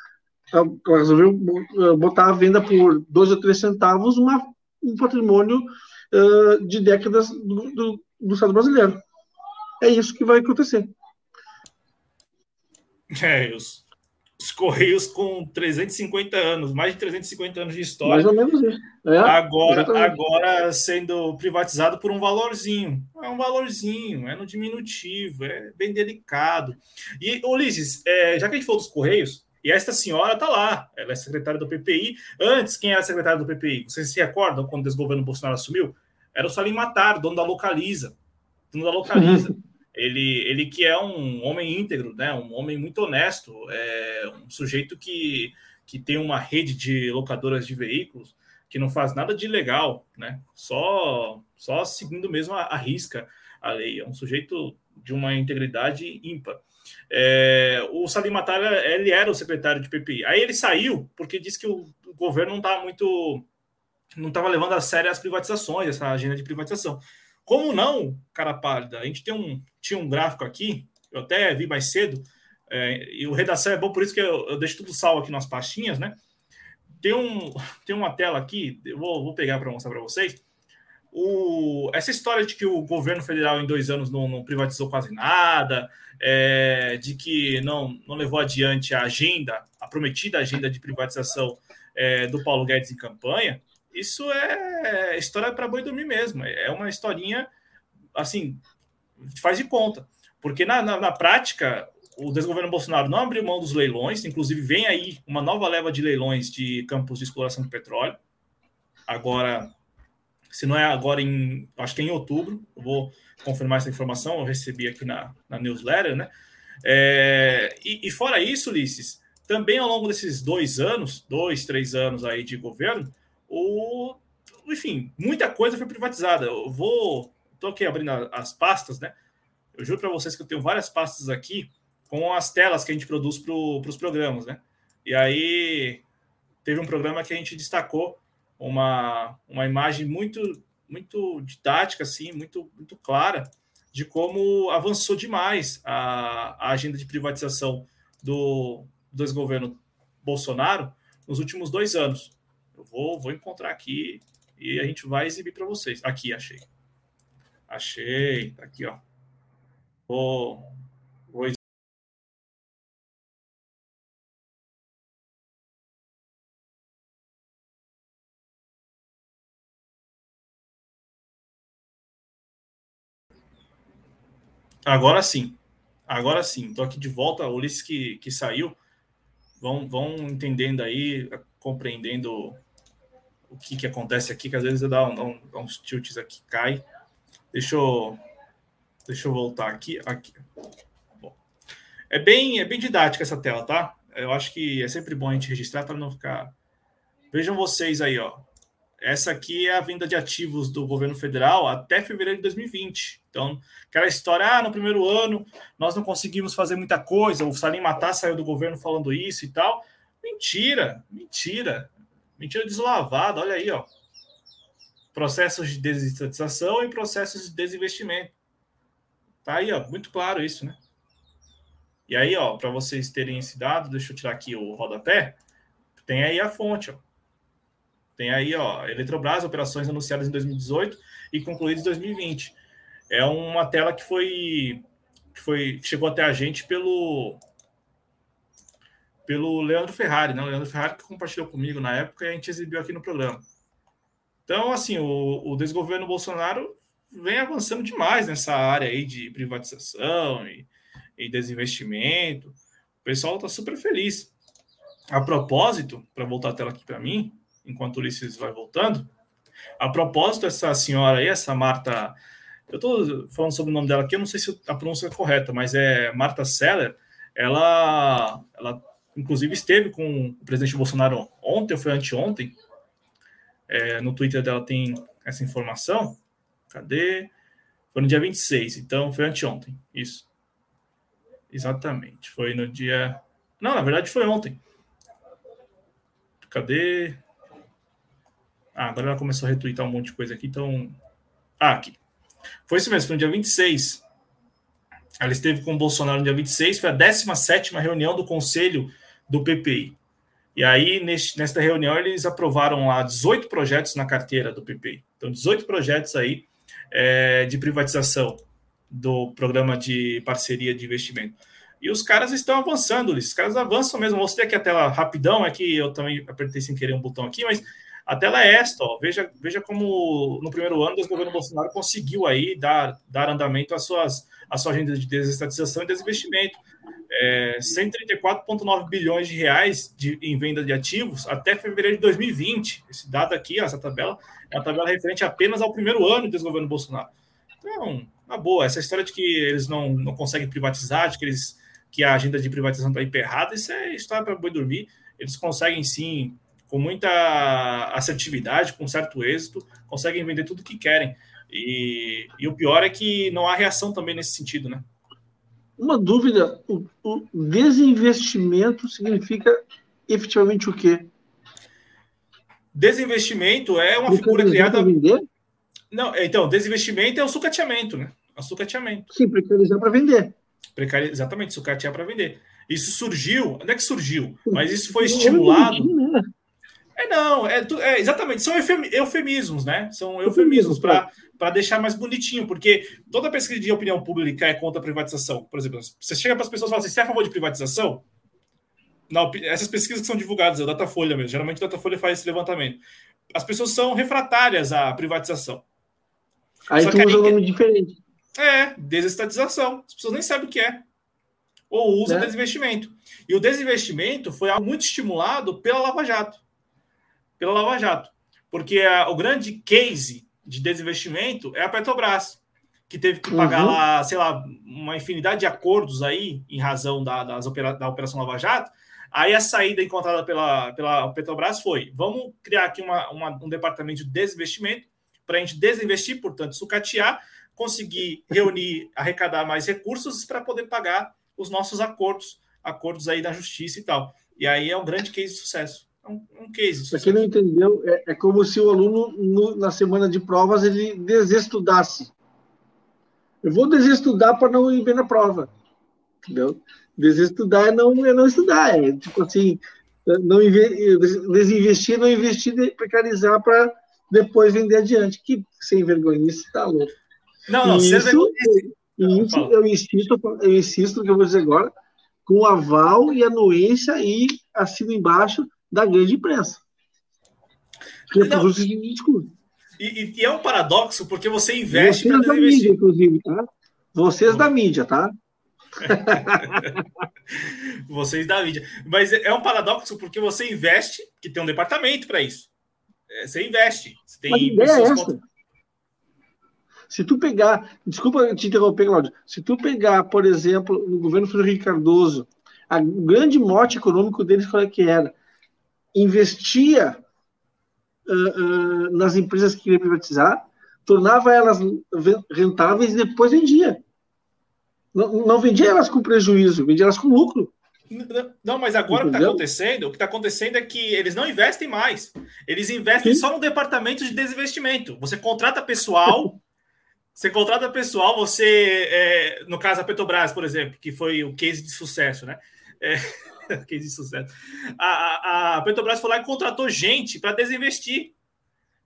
ela resolveu eh, botar à venda por dois ou três centavos uma, um patrimônio uh, de décadas do, do, do, Estado brasileiro. É isso que vai acontecer.
É, os, os Correios com 350 anos, mais de 350 anos de história.
Mais ou menos isso.
É, agora, agora sendo privatizado por um valorzinho. É um valorzinho, é no diminutivo, é bem delicado. E, Ulisses, é, já que a gente falou dos Correios, e esta senhora está lá, ela é secretária do PPI. Antes, quem era secretária do PPI? Vocês se recordam quando o desgoverno Bolsonaro assumiu? Era o Salim Matar, dono da Localiza. Dono da Localiza. Uhum. Ele, ele que é um homem íntegro, né? um homem muito honesto, é um sujeito que, que tem uma rede de locadoras de veículos que não faz nada de ilegal, né? só, só seguindo mesmo a, a risca a lei. É um sujeito de uma integridade ímpar. É, o Salim Matar, ele era o secretário de PPI. Aí ele saiu porque disse que o, governo não estava muito não estava levando a sério as privatizações, essa agenda de privatização. Como não, cara pálida? A gente tem um, tinha um gráfico aqui, eu até vi mais cedo, é, e o redação é bom, por isso que eu, eu deixo tudo salvo aqui nas pastinhas, né? Tem, um, tem uma tela aqui, eu vou, vou pegar para mostrar para vocês. O, essa história de que o governo federal em dois anos não, não privatizou quase nada, é, de que não, não levou adiante a agenda, a prometida agenda de privatização é, do Paulo Guedes em campanha, isso é história para boi dormir mesmo. É uma historinha, assim, faz de conta. Porque na, na, na prática, o desgoverno Bolsonaro não abriu mão dos leilões, inclusive vem aí uma nova leva de leilões de campos de exploração de petróleo. Agora, se não é agora em, acho que é em outubro, vou confirmar essa informação, eu recebi aqui na, na newsletter, né? É, e, e, fora isso, Ulisses, também ao longo desses dois anos, dois, três anos aí de governo, o, enfim, muita coisa foi privatizada. Eu vou, estou aqui abrindo as pastas, né? Eu juro para vocês que eu tenho várias pastas aqui com as telas que a gente produz para os programas, né? E aí teve um programa que a gente destacou uma, uma imagem muito muito didática, assim, muito, muito clara de como avançou demais a, a agenda de privatização do, do desgoverno Bolsonaro nos últimos dois anos. Eu vou, vou encontrar aqui e a gente vai exibir para vocês. Aqui, achei. Achei, tá aqui, ó. Vou Agora sim. Agora sim. Estou aqui de volta. O Ulisses que, que saiu. Vão, vão entendendo aí, compreendendo o que, que acontece aqui, que às vezes dá, um, dá uns tilts aqui, cai. Deixa eu, deixa eu voltar aqui. aqui. Bom, é, bem, é bem didática essa tela, tá? Eu acho que é sempre bom a gente registrar para não ficar. Vejam vocês aí, ó. Essa aqui é a venda de ativos do governo federal até fevereiro de 2020. Então, aquela história, ah, no primeiro ano nós não conseguimos fazer muita coisa, o Salim Matar saiu do governo falando isso e tal. Mentira, mentira. Mentira deslavada, olha aí, ó. Processos de desestatização e processos de desinvestimento. Tá aí, ó, muito claro isso, né? E aí, ó, para vocês terem esse dado, deixa eu tirar aqui o rodapé, tem aí a fonte, ó. Tem aí, ó, Eletrobras, operações anunciadas em 2018 e concluídas em 2020. É uma tela que foi que foi chegou até a gente pelo pelo Leandro Ferrari, né? O Leandro Ferrari que compartilhou comigo na época e a gente exibiu aqui no programa. Então, assim, o, o desgoverno Bolsonaro vem avançando demais nessa área aí de privatização e, e desinvestimento. O pessoal está super feliz. A propósito, para voltar a tela aqui para mim, enquanto Ulisses vai voltando. A propósito, essa senhora aí, essa Marta, eu estou falando sobre o nome dela aqui, eu não sei se a pronúncia é correta, mas é Marta Seller. Ela, ela inclusive esteve com o presidente Bolsonaro ontem, ou foi anteontem. É, no Twitter dela tem essa informação. Cadê? Foi no dia 26, então foi anteontem, isso. Exatamente, foi no dia. Não, na verdade foi ontem. Cadê? Ah, agora ela começou a retweetar um monte de coisa aqui, então. Ah, aqui. Foi isso mesmo, foi no dia 26. Ela esteve com o Bolsonaro no dia 26, foi a 17 reunião do Conselho do PPI. E aí, neste, nesta reunião, eles aprovaram lá 18 projetos na carteira do PPI. Então, 18 projetos aí é, de privatização do programa de parceria de investimento. E os caras estão avançando, os caras avançam mesmo. mostrei aqui a tela rapidão, é que eu também apertei sem querer um botão aqui, mas a tela é esta, ó. Veja, veja como no primeiro ano do governo Bolsonaro conseguiu aí dar, dar andamento às suas, à sua agenda de desestatização e desinvestimento. É, 134,9 bilhões de reais de, em venda de ativos até fevereiro de 2020. Esse dado aqui, essa tabela, é uma tabela referente apenas ao primeiro ano do desgoverno Bolsonaro. Então, na boa, essa história de que eles não, não conseguem privatizar, de que, eles, que a agenda de privatização está emperrada, isso é história para boi dormir. Eles conseguem sim com muita assertividade, com certo êxito, conseguem vender tudo que querem. E, e o pior é que não há reação também nesse sentido, né?
Uma dúvida: o, o desinvestimento significa efetivamente o quê?
Desinvestimento é uma figura criada. Vender? Não, então, desinvestimento é o sucateamento, né? O sucateamento.
Sim, precarizar para vender.
Precari... Exatamente, sucatear para vender. Isso surgiu, não é que surgiu, mas isso foi estimulado. É, não, é, é exatamente, são eufemismos, né? São eufemismos para deixar mais bonitinho, porque toda pesquisa de opinião pública é contra a privatização. Por exemplo, você chega para as pessoas e fala assim: você é a favor de privatização? Não, essas pesquisas que são divulgadas, é o Datafolha mesmo, geralmente o Datafolha faz esse levantamento. As pessoas são refratárias à privatização.
Aí Só tu usa um nome diferente.
É, desestatização. As pessoas nem sabem o que é. Ou usa é. desinvestimento. E o desinvestimento foi algo muito estimulado pela Lava Jato pela Lava Jato. Porque a, o grande case de desinvestimento é a Petrobras, que teve que pagar uhum. lá, sei lá, uma infinidade de acordos aí, em razão da, das opera, da Operação Lava Jato. Aí a saída encontrada pela, pela Petrobras foi: vamos criar aqui uma, uma um departamento de desinvestimento para a gente desinvestir, portanto, sucatear, conseguir reunir, arrecadar mais recursos para poder pagar os nossos acordos, acordos aí da justiça e tal. E aí é um grande case de sucesso um, um case.
Para quem não entendeu, é, é, como se o aluno, no, na semana de provas, ele desestudasse. Eu vou desestudar para não ir bem na prova. Entendeu? Desestudar é não, é não estudar. É tipo assim, não desinvestir, não investir, precarizar para depois vender adiante. Que sem vergonha, isso está louco.
Não, não, isso,
isso eu insisto, eu insisto no que eu vou dizer agora, com aval e anuência e assino embaixo da grande imprensa.
Que Não. é. E, e, é um paradoxo, porque você investe
Vocês da mídia, inclusive, tá? Vocês da mídia, tá?
Vocês da mídia. Mas é um paradoxo porque você investe, que tem um departamento para isso. É, você investe. Você tem Mas
ideia é essa. Se tu pegar, desculpa te interromper, Claudio. Se tu pegar, por exemplo, no governo Frederico Cardoso, o grande mote econômico deles qual é que era? Investia uh, uh, nas empresas que queria privatizar, tornava elas rentáveis e depois vendia. Não, não vendia elas com prejuízo, vendia elas com lucro.
Não, mas agora Entendeu? o que está acontecendo, o que está acontecendo é que eles não investem mais. Eles investem Sim. só no departamento de desinvestimento. Você contrata pessoal, você contrata pessoal, você, é, no caso a Petrobras, por exemplo, que foi o case de sucesso, né? É, case de sucesso. A, a, Petrobras foi lá e contratou gente para desinvestir.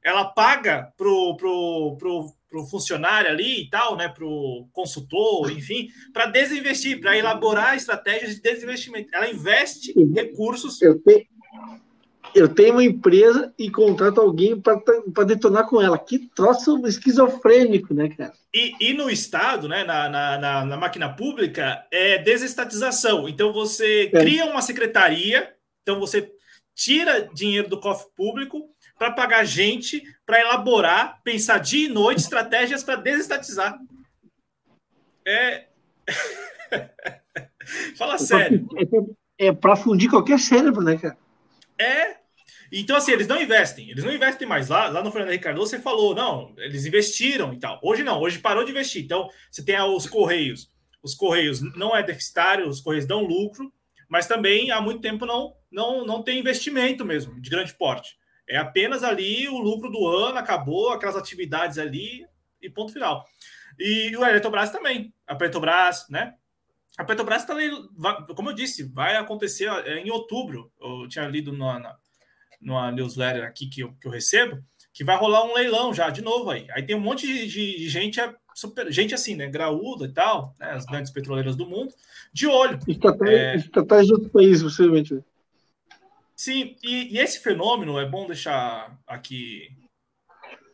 Ela paga pro, pro, pro, pro funcionário ali e tal, né? Pro consultor, enfim, para desinvestir, para elaborar estratégias de desinvestimento. Ela investe recursos.
Eu tenho, eu tenho uma empresa e contrato alguém para detonar com ela. Que troço esquizofrênico, né, cara?
E, e no Estado, né, na, na, na, na, máquina pública, é desestatização. Então você é. cria uma secretaria, então você tira dinheiro do cofre público para pagar gente para elaborar, pensar dia e noite estratégias para desestatizar. É. Fala é sério.
É para fundir qualquer cérebro, né, cara?
É, então, assim, eles não investem, eles não investem mais. Lá, lá no Fernando Ricardo, você falou, não, eles investiram e tal. Hoje não, hoje parou de investir. Então, você tem os Correios. Os Correios não é deficitário, os Correios dão lucro, mas também há muito tempo não, não, não tem investimento mesmo, de grande porte. É apenas ali o lucro do ano, acabou aquelas atividades ali e ponto final. E o Eletrobras também, a Petrobras, né? A Petrobras também, como eu disse, vai acontecer é, em outubro. Eu tinha lido na, na numa newsletter aqui que eu, que eu recebo, que vai rolar um leilão já de novo aí. Aí tem um monte de, de gente, é super, gente assim, né? Graúda e tal, né, as grandes petroleiras do mundo, de olho.
Estatais, é... de outro país, possivelmente.
Sim, e, e, esse fenômeno é bom deixar aqui.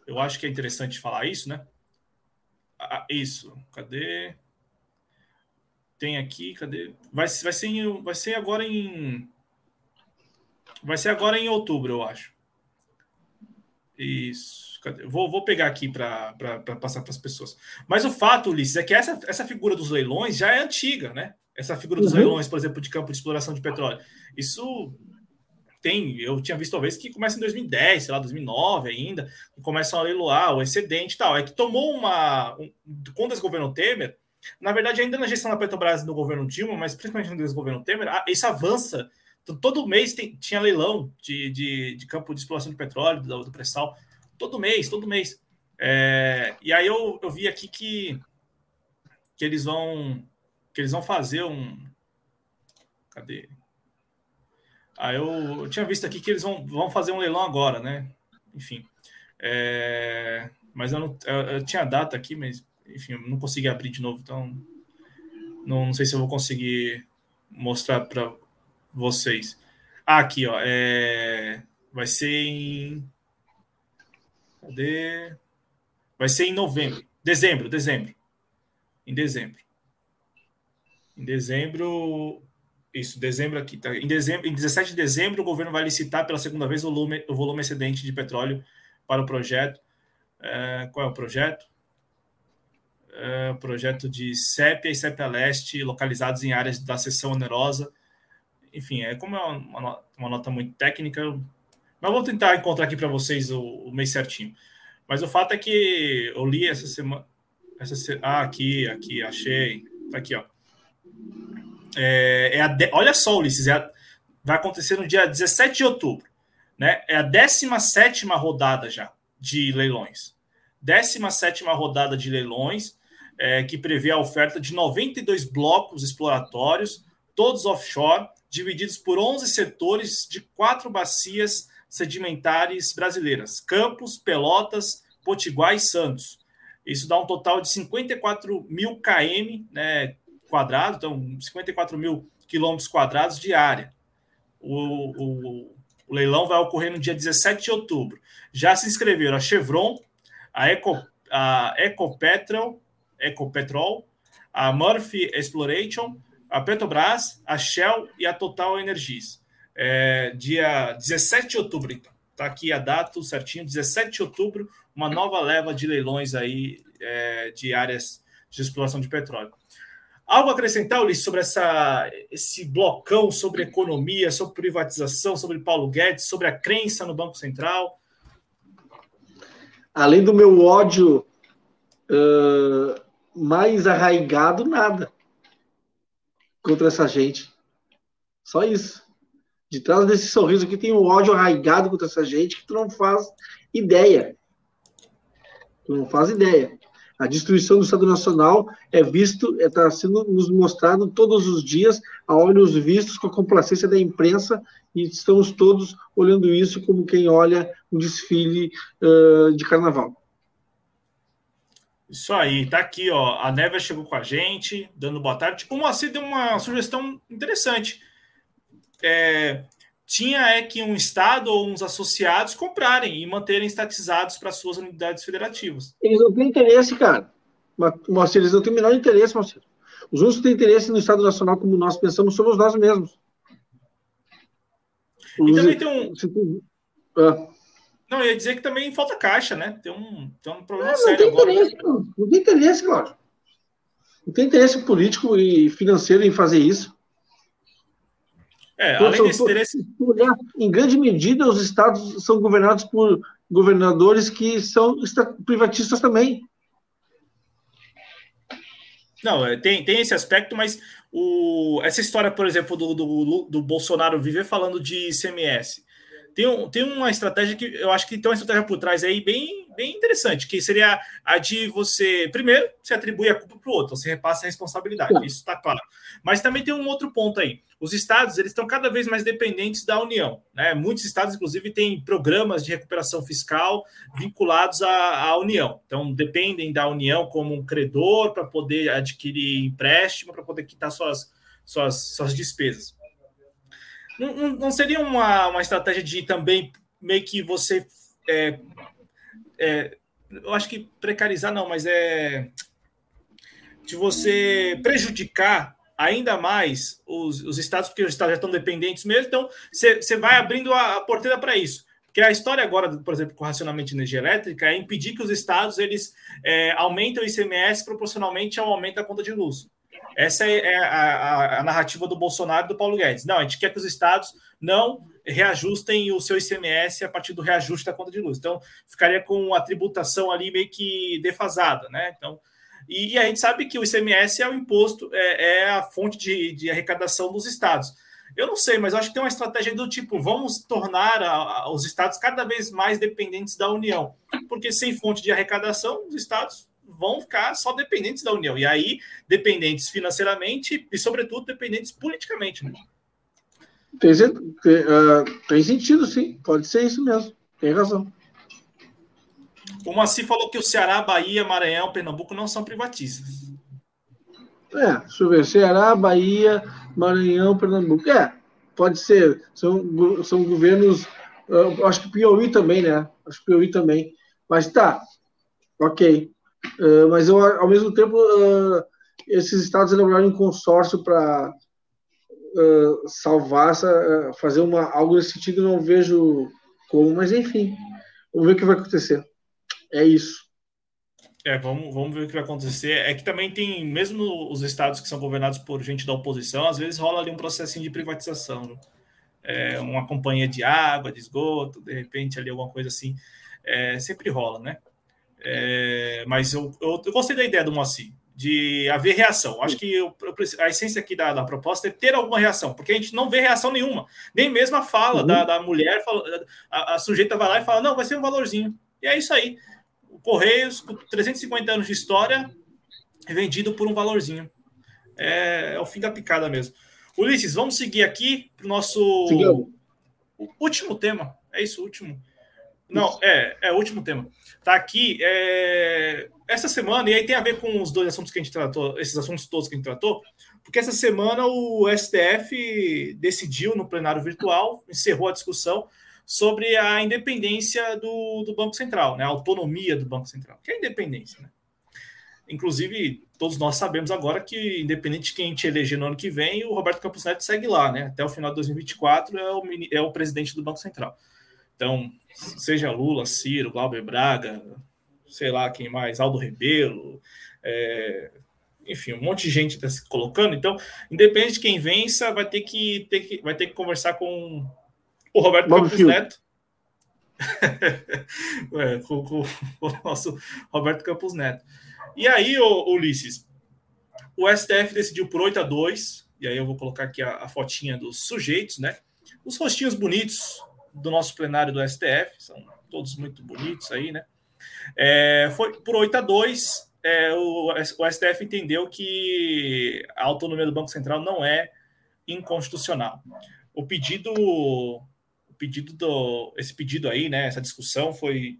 Eu acho que é interessante falar isso, né? Ah, isso, cadê? Tem aqui, cadê? Vai, vai, ser, vai ser agora em Vai ser agora em outubro, eu acho. Isso. Vou, vou pegar aqui para passar para as pessoas. Mas o fato, Ulisses, é que essa, essa figura dos leilões já é antiga, né? Essa figura dos uhum. leilões, por exemplo, de campo de exploração de petróleo. Isso tem, eu tinha visto talvez que começa em 2010, sei lá, 2009 ainda, e começam a leiloar o excedente e tal. É que tomou uma. Um, quando esse governo Temer, na verdade, ainda na gestão da Petrobras no governo Dilma, mas principalmente no governo Temer, isso avança todo mês tem, tinha leilão de, de, de, campo de exploração de petróleo, do, do pré-sal. Todo mês, todo mês. É, e aí eu, eu vi aqui que, que eles vão que eles vão fazer um. Cadê? Ah, eu, eu, tinha visto aqui que eles vão, vão fazer um leilão agora, né? Enfim. É, mas eu, não, eu, eu, tinha data aqui, mas enfim, eu não consegui abrir de novo, então não, não sei se eu vou conseguir mostrar para vocês. Ah, aqui, ó. É, vai ser em. Cadê? Vai ser em novembro. Dezembro, dezembro. Em dezembro. Em dezembro. Isso, dezembro aqui. Tá? Em, dezembro, em 17 de dezembro, o governo vai licitar pela segunda vez o volume, o volume excedente de petróleo para o projeto. É, qual é o projeto? É, projeto de Sépia e Sépia Leste, localizados em áreas da seção onerosa. Enfim, é como é uma, uma nota muito técnica, mas vou tentar encontrar aqui para vocês o, o, mês certinho. Mas o fato é que eu li essa semana. Essa se... Ah, aqui, aqui, achei. Tá aqui, ó. É, é a de... Olha só, Ulisses, é a... vai acontecer no dia 17 de outubro. Né? É a 17 rodada já de leilões. 17 rodada de leilões, é, que prevê a oferta de 92 blocos exploratórios, todos offshore, divididos por 11 setores de quatro bacias sedimentares brasileiras: Campos, Pelotas, Potiguar e Santos. Isso dá um total de 54 mil km né, então 54 mil quilômetros quadrados de área. O, o, o, leilão vai ocorrer no dia 17 de outubro. Já se inscreveram a Chevron, a, Eco, a Ecopetrol, Ecopetrol, a Murphy Exploration, a Petrobras, a Shell e a Total Energies é, dia 17 de outubro, então. Tá aqui a data certinho, 17 de outubro, uma nova leva de leilões aí é, de áreas de exploração de petróleo. Algo a acrescentar, Ulisses, sobre essa, esse blocão sobre economia, sobre privatização, sobre Paulo Guedes, sobre a crença no Banco Central?
Além do meu ódio uh, mais arraigado, nada contra essa gente. Só isso. De trás desse sorriso aqui tem um ódio arraigado contra essa gente que tu não faz ideia. Tu não faz ideia. A destruição do Estado Nacional é visto, está é, sendo nos mostrado todos os dias, a olhos vistos, com a complacência da imprensa, e estamos todos olhando isso como quem olha um desfile uh, de carnaval.
Isso aí, tá aqui, ó. A Neva chegou com a gente, dando boa tarde. O Moacir deu uma sugestão interessante é, tinha é que um Estado ou uns associados comprarem e manterem estatizados para suas unidades federativas.
Eles não têm interesse, cara. Mas eles não têm o menor interesse, Marcelo. Os únicos que têm interesse no Estado Nacional, como nós pensamos, somos nós mesmos.
E também tem um. Ah. Não, ia dizer que também falta caixa, né? Tem um, tem um problema
é,
sério
tem agora. Interesse, não tem interesse, claro. Não tem interesse político e financeiro em fazer isso. É, além desse interesse. Em grande medida, os estados são governados por governadores que são privatistas também.
Não, é, tem, tem esse aspecto, mas o, essa história, por exemplo, do, do, do Bolsonaro viver falando de ICMS tem, um, tem uma estratégia que eu acho que tem uma estratégia por trás aí bem, bem interessante, que seria a de você, primeiro, você atribui a culpa para o outro, você repassa a responsabilidade, isso está claro. Mas também tem um outro ponto aí. Os estados eles estão cada vez mais dependentes da União. Né? Muitos estados, inclusive, têm programas de recuperação fiscal vinculados à, à União. Então, dependem da União como um credor para poder adquirir empréstimo, para poder quitar suas, suas, suas despesas. Não, não seria uma, uma estratégia de também meio que você. É, é, eu acho que precarizar não, mas é. De você prejudicar ainda mais os, os estados, porque os estados já estão dependentes mesmo, então você, vai abrindo a, a porteira para isso. Porque a história agora, por exemplo, com o racionamento de energia elétrica é impedir que os estados eles é, aumentem o ICMS proporcionalmente ao aumento da conta de luz. Essa é, é a, a, a, narrativa do Bolsonaro e do Paulo Guedes. Não, a gente quer que os estados não reajustem o seu ICMS a partir do reajuste da conta de luz. Então, ficaria com a tributação ali meio que defasada, né? Então, e, e a gente sabe que o ICMS é o imposto, é, é a fonte de, de, arrecadação dos estados. Eu não sei, mas acho que tem uma estratégia do tipo: vamos tornar a, os estados cada vez mais dependentes da União, porque sem fonte de arrecadação, os estados vão ficar só dependentes da União. E aí, dependentes financeiramente e, sobretudo, dependentes politicamente. Né?
Tem, tem, uh, tem sentido, sim. Pode ser isso mesmo. Tem razão.
O Maci falou que o Ceará, Bahia, Maranhão, Pernambuco não são privatistas.
É, deixa eu ver. Ceará, Bahia, Maranhão, Pernambuco. É, pode ser. São, são governos. Uh, acho que Piauí também, né? Acho que Piauí também. Mas tá, ok. Uh, mas eu, ao mesmo tempo, uh, esses estados elaboraram um consórcio para salvar, essa, fazer uma, algo nesse sentido, não vejo como, mas enfim, vamos ver o que vai acontecer. É isso.
É, vamos, vamos ver o que vai acontecer. É que também tem, mesmo os estados que são governados por gente da oposição, às vezes rola ali um processinho de privatização. Né? É, uma companhia de água, de esgoto, de repente ali alguma coisa assim. É, sempre rola, né? É, mas eu, eu, eu, gostei da ideia do Moacir, de haver reação. Acho que eu, a essência aqui da, da, proposta é ter alguma reação, porque a gente não vê reação nenhuma. Nem mesmo a fala uhum. da, da, mulher, a, a sujeita vai lá e fala: não, vai ser um valorzinho. E é isso aí. Correios, com 350 anos de história, é vendido por um valorzinho. É, é, o fim da picada mesmo. Ulisses, vamos seguir aqui para o nosso último tema. É isso, último. Não, é, é o último tema. Tá aqui. É, essa semana, e aí tem a ver com os dois assuntos que a gente tratou, esses assuntos todos que a gente tratou, porque essa semana o STF decidiu no plenário virtual, encerrou a discussão sobre a independência do, do Banco Central, né? a autonomia do Banco Central, que é a independência. Né? Inclusive, todos nós sabemos agora que, independente de quem a gente eleger no ano que vem, o Roberto Campos Neto segue lá, né? Até o final de 2024 é o, é o presidente do Banco Central. Então, seja Lula, Ciro, Glauber Braga, sei lá quem mais, Aldo Rebelo, é, enfim, um monte de gente está se colocando. Então, independente de quem vença, vai ter que, ter que, vai ter que conversar com o Roberto Bob Campos. Neto. é, com, com, o nosso Roberto Campos Neto. E aí, o Ulisses, o STF decidiu por 8 a 2, e aí eu vou colocar aqui a, a fotinha dos sujeitos, né? Os rostinhos bonitos do nosso plenário do STF, são todos muito bonitos aí, né? É, foi por 8 a 2, é, o, o STF entendeu que a autonomia do Banco Central não é inconstitucional. O pedido pedido do, esse pedido aí, né, essa discussão foi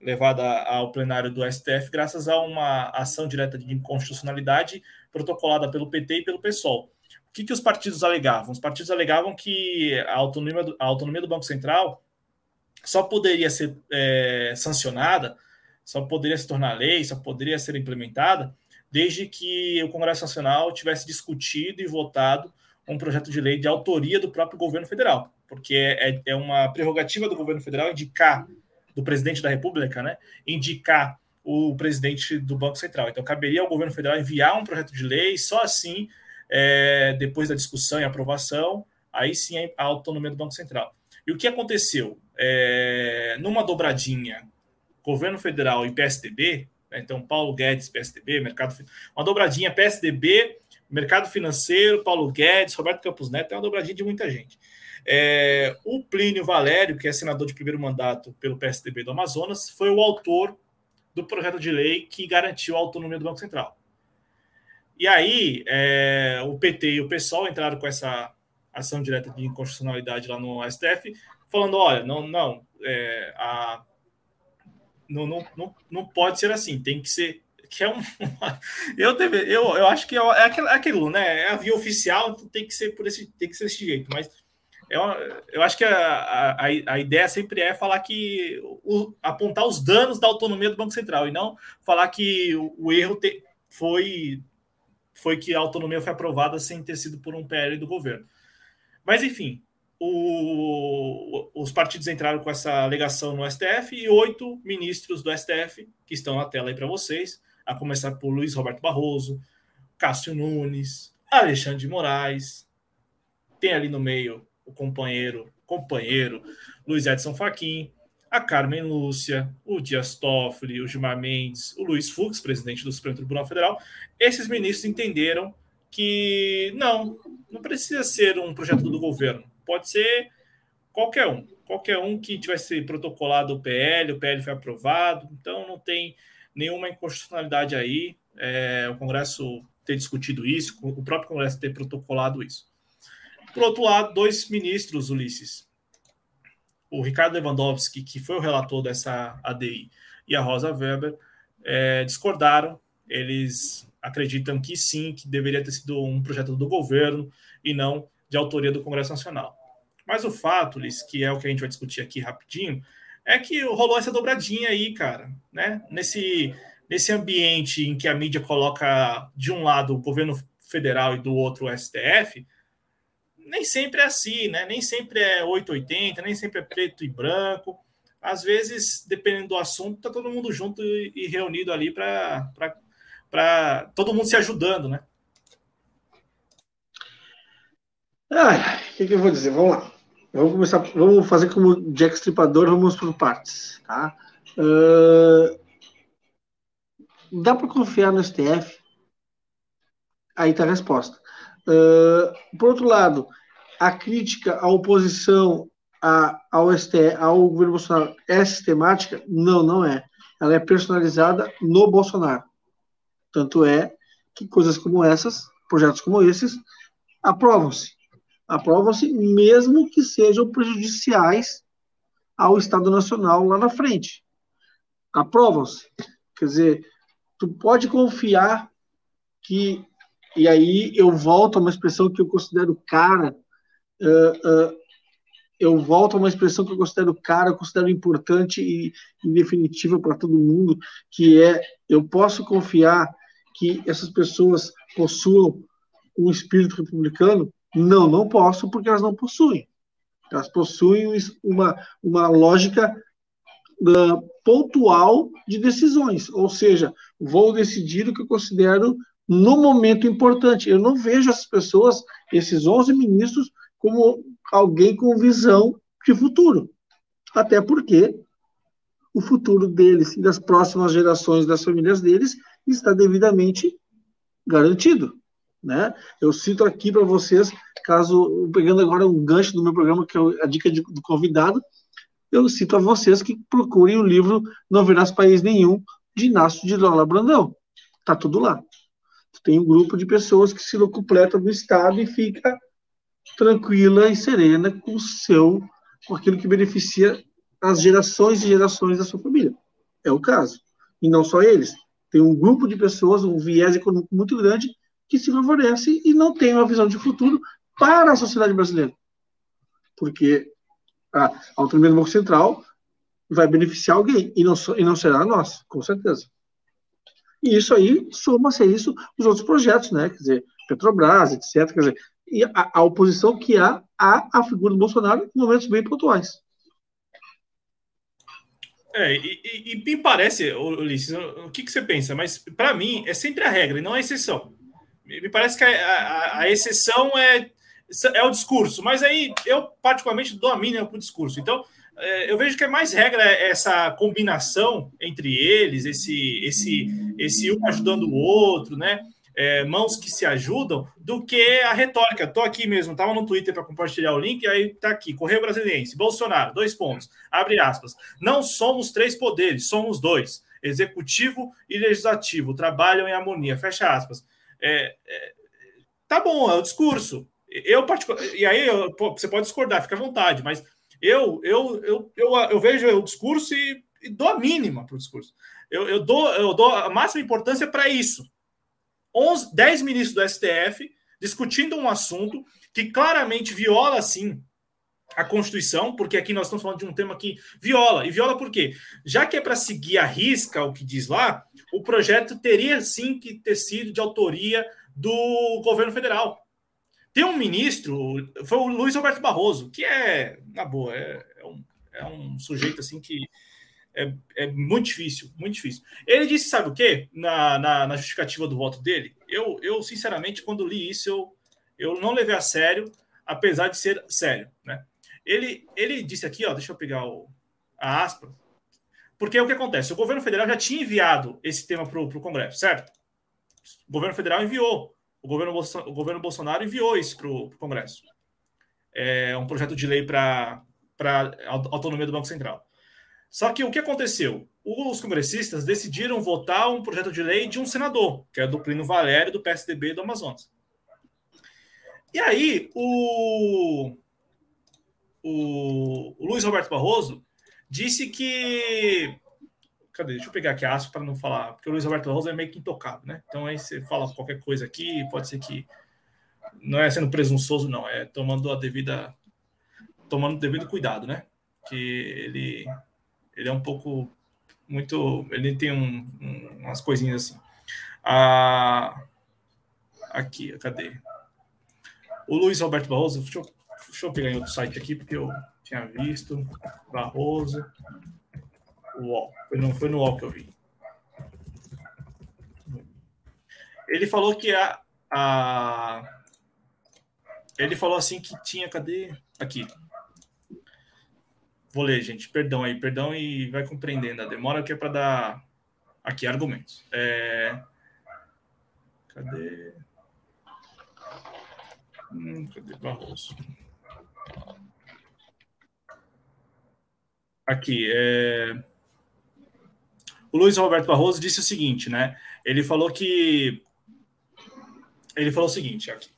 levada ao plenário do STF graças a uma ação direta de inconstitucionalidade protocolada pelo PT e pelo PSOL. O que, que os partidos alegavam? Os partidos alegavam que a autonomia do, a autonomia do Banco Central só poderia ser é, sancionada, só poderia se tornar lei, só poderia ser implementada desde que o Congresso Nacional tivesse discutido e votado um projeto de lei de autoria do próprio governo federal porque é, é, é uma prerrogativa do governo federal indicar, do presidente da República, né, indicar o presidente do Banco Central. Então, caberia ao governo federal enviar um projeto de lei, só assim, é, depois da discussão e aprovação, aí sim a autonomia do Banco Central. E o que aconteceu? É, numa dobradinha, governo federal e PSDB, né, então Paulo Guedes, PSDB, mercado, uma dobradinha PSDB, mercado financeiro, Paulo Guedes, Roberto Campos Neto, é uma dobradinha de muita gente. É, o Plínio Valério, que é senador de primeiro mandato pelo PSDB do Amazonas, foi o autor do projeto de lei que garantiu a autonomia do Banco Central. E aí, é, o PT e o PSOL entraram com essa ação direta de inconstitucionalidade lá no STF, falando: olha, não, não, é, a, não, não, não, não pode ser assim, tem que ser. Que é um, eu, deve, eu, eu acho que é, é aquilo, é aquilo, né? É a via oficial, tem que ser por esse, tem que ser desse jeito, mas eu, é eu acho que a, a, a, ideia sempre é falar que o, apontar os danos da autonomia do Banco Central e não falar que o, o erro te, foi foi que a autonomia foi aprovada sem ter sido por um PL do governo. Mas enfim, o, os partidos entraram com essa alegação no STF e oito ministros do STF que estão na tela aí para vocês, a começar por Luiz Roberto Barroso, Cássio Nunes, Alexandre de Moraes, tem ali no meio o companheiro, companheiro Luiz Edson Fachin, a Carmen Lúcia, o Dias Toffoli, o Gilmar Mendes, o Luiz Fux, presidente do Supremo Tribunal Federal, esses ministros entenderam que não, não precisa ser um projeto do governo, pode ser qualquer um, qualquer um que tivesse protocolado o PL, o PL foi aprovado, então não tem nenhuma inconstitucionalidade aí, é, o Congresso ter discutido isso, o próprio Congresso ter protocolado isso. Por outro lado, dois ministros, Ulisses, o Ricardo Lewandowski, que foi o relator dessa ADI, e a Rosa Weber, é, discordaram. Eles acreditam que sim, que deveria ter sido um projeto do governo e não de autoria do Congresso Nacional. Mas o fato, Liz, que é o que a gente vai discutir aqui rapidinho, é que rolou essa dobradinha aí, cara, né? Nesse, nesse ambiente em que a mídia coloca de um lado o governo federal e do outro o STF, nem sempre é assim, né? Nem sempre é 880, nem sempre é preto e branco. Às vezes, dependendo do assunto, tá todo mundo junto e, reunido ali para todo mundo se ajudando, né?
O que, que, eu vou dizer? Vamos lá. Vamos começar. Vamos fazer como Jack Stripador, vamos por partes. Tá? Uh, dá para confiar no STF? Aí está a resposta. Uh, por outro lado, a crítica à oposição a, ao, ao governo Bolsonaro é sistemática? Não, não é. Ela é personalizada no Bolsonaro. Tanto é que coisas como essas, projetos como esses, aprovam-se aprovam-se, mesmo que sejam prejudiciais ao Estado Nacional lá na frente. Aprovam-se. Quer dizer, tu pode confiar que, e aí eu volto a uma expressão que eu considero cara, uh, uh, eu volto a uma expressão que eu considero cara, eu considero importante e, e definitiva para todo mundo, que é, eu posso confiar que essas pessoas possuam um espírito republicano não, não posso, porque elas não possuem. Elas possuem uma, uma lógica uh, pontual de decisões, ou seja, vou decidir o que eu considero no momento importante. Eu não vejo essas pessoas, esses 11 ministros, como alguém com visão de futuro. Até porque o futuro deles e das próximas gerações das famílias deles está devidamente garantido. Né? Eu cito aqui para vocês, caso, pegando agora um gancho do meu programa, que é a dica de, do convidado, eu cito a vocês que procurem o livro Não Verás País Nenhum, de Inácio de Lola Brandão. Tá tudo lá. Tem um grupo de pessoas que se locupleta do Estado e fica tranquila e serena com o seu, com aquilo que beneficia as gerações e gerações da sua família. É o caso. E não só eles. Tem um grupo de pessoas, um viés econômico muito grande, que se favorece e não tem uma visão de futuro para a sociedade brasileira. Porque a autonomia do Banco Central vai beneficiar alguém e não, e não será nós, com certeza. E isso aí soma-se a isso os outros projetos, né? Quer dizer, Petrobras, etc. Quer dizer, e a, a oposição que há à, figura do Bolsonaro em momentos bem pontuais.
É, e, e, e me parece, Ulisses, o que, que você pensa? Mas para mim é sempre a regra e não a exceção. Me parece que a, a, a, exceção é, é o discurso, mas aí eu particularmente dou a mínima para o discurso. Então, é, eu vejo que é mais regra essa combinação entre eles, esse, esse, esse um ajudando o outro, né? É, mãos que se ajudam, do que a retórica. Estou aqui mesmo, estava no Twitter para compartilhar o link, aí está aqui: Correio Brasiliense, Bolsonaro, dois pontos, abre aspas. Não somos três poderes, somos dois. Executivo e legislativo trabalham em harmonia, fecha aspas. É, é, tá bom, é o discurso. Eu, e aí eu, você pode discordar, fica à vontade, mas eu, eu, eu, eu, eu vejo o discurso e, e dou a mínima para o discurso. Eu, eu, dou, eu dou a máxima importância para isso. 11, 10 ministros do STF discutindo um assunto que claramente viola, sim, a Constituição, porque aqui nós estamos falando de um tema que viola. E viola por quê? Já que é para seguir a risca o que diz lá, o projeto teria sim que ter sido de autoria do governo federal. Tem um ministro, foi o Luiz Roberto Barroso, que é, na boa, é, é, um, é um, sujeito assim que é, é, muito difícil, muito difícil. Ele disse, sabe o quê? Na, na, na, justificativa do voto dele, eu, eu sinceramente, quando li isso, eu, eu não levei a sério, apesar de ser sério, né? Ele, ele disse aqui, ó, deixa eu pegar o, a aspa, porque o que acontece? O governo federal já tinha enviado esse tema para o Congresso, certo? O governo federal enviou, o governo, o governo Bolsonaro enviou isso para o Congresso. É um projeto de lei para a autonomia do Banco Central. Só que o que aconteceu? Os congressistas decidiram votar um projeto de lei de um senador, que é do Plínio Valério, do PSDB do Amazonas. E aí, o, o, o Luiz Roberto Barroso disse que. Cadê? Deixa eu pegar aqui a aspa para não falar, porque o Luiz Roberto Barroso é meio que intocável, né? Então aí você fala qualquer coisa aqui, pode ser que. Não é sendo presunçoso, não, é tomando a devida. Tomando o devido cuidado, né? Que ele, ele é um pouco. Muito. Ele tem um, um, umas coisinhas assim. Ah, aqui, cadê? O Luiz Roberto Barroso, deixa eu, deixa eu pegar em outro site aqui, porque eu tinha visto. Barroso. UOL. Foi no, foi no UOL que eu vi. Ele falou que a, a. Ele falou assim que tinha. Cadê? Aqui. Vou ler, gente. Perdão aí, perdão e vai compreendendo a demora que é para dar aqui argumentos. É... Cadê? Hum, cadê Barroso? Aqui, é... o Luiz Roberto Barroso disse o seguinte, né? Ele falou que ele falou o seguinte aqui.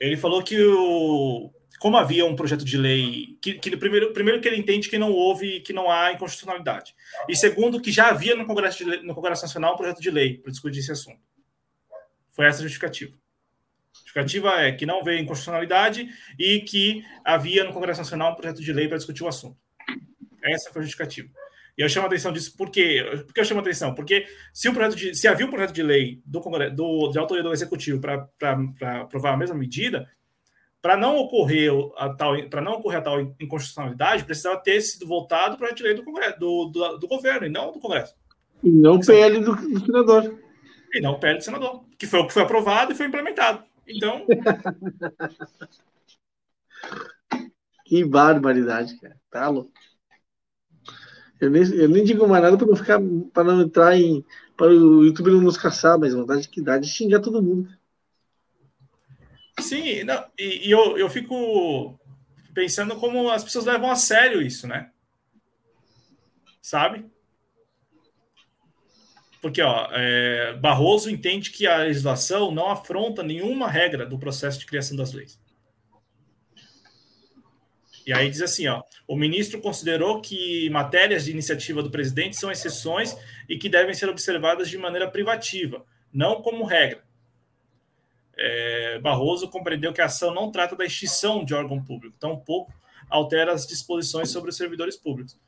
Ele falou que o como havia um projeto de lei que, que primeiro, primeiro que ele entende que não houve que não há inconstitucionalidade e segundo que já havia no Congresso de, no Congresso Nacional um projeto de lei para discutir esse assunto. Foi essa a justificativa justificativa é que não veio inconstitucionalidade e que havia no Congresso Nacional um projeto de lei para discutir o assunto. Essa foi a justificativa. E eu chamo a atenção disso por quê? Por que eu chamo a atenção? Porque se, o projeto de, se havia um projeto de lei do, Congresso, do de autoria do Executivo para aprovar a mesma medida, para não ocorrer a tal para não ocorrer a tal inconstitucionalidade, precisava ter sido votado o projeto de lei do, Congresso, do, do, do governo e não do Congresso.
E não o PL do, do senador.
E não o PL do senador, que foi o que foi aprovado e foi implementado. Então.
que barbaridade, cara. Tá louco. Eu nem, eu nem digo mais nada para não ficar, para não entrar em, para o YouTube não nos caçar, mas vontade que dá de xingar todo mundo.
Sim, não, e, e, eu, eu fico pensando como as pessoas levam a sério isso, né? Sabe? Porque ó, é, Barroso entende que a legislação não afronta nenhuma regra do processo de criação das leis. E aí diz assim, ó, o ministro considerou que matérias de iniciativa do presidente são exceções e que devem ser observadas de maneira privativa, não como regra. É, Barroso compreendeu que a ação não trata da extinção de órgão público, tampouco altera as disposições sobre os servidores públicos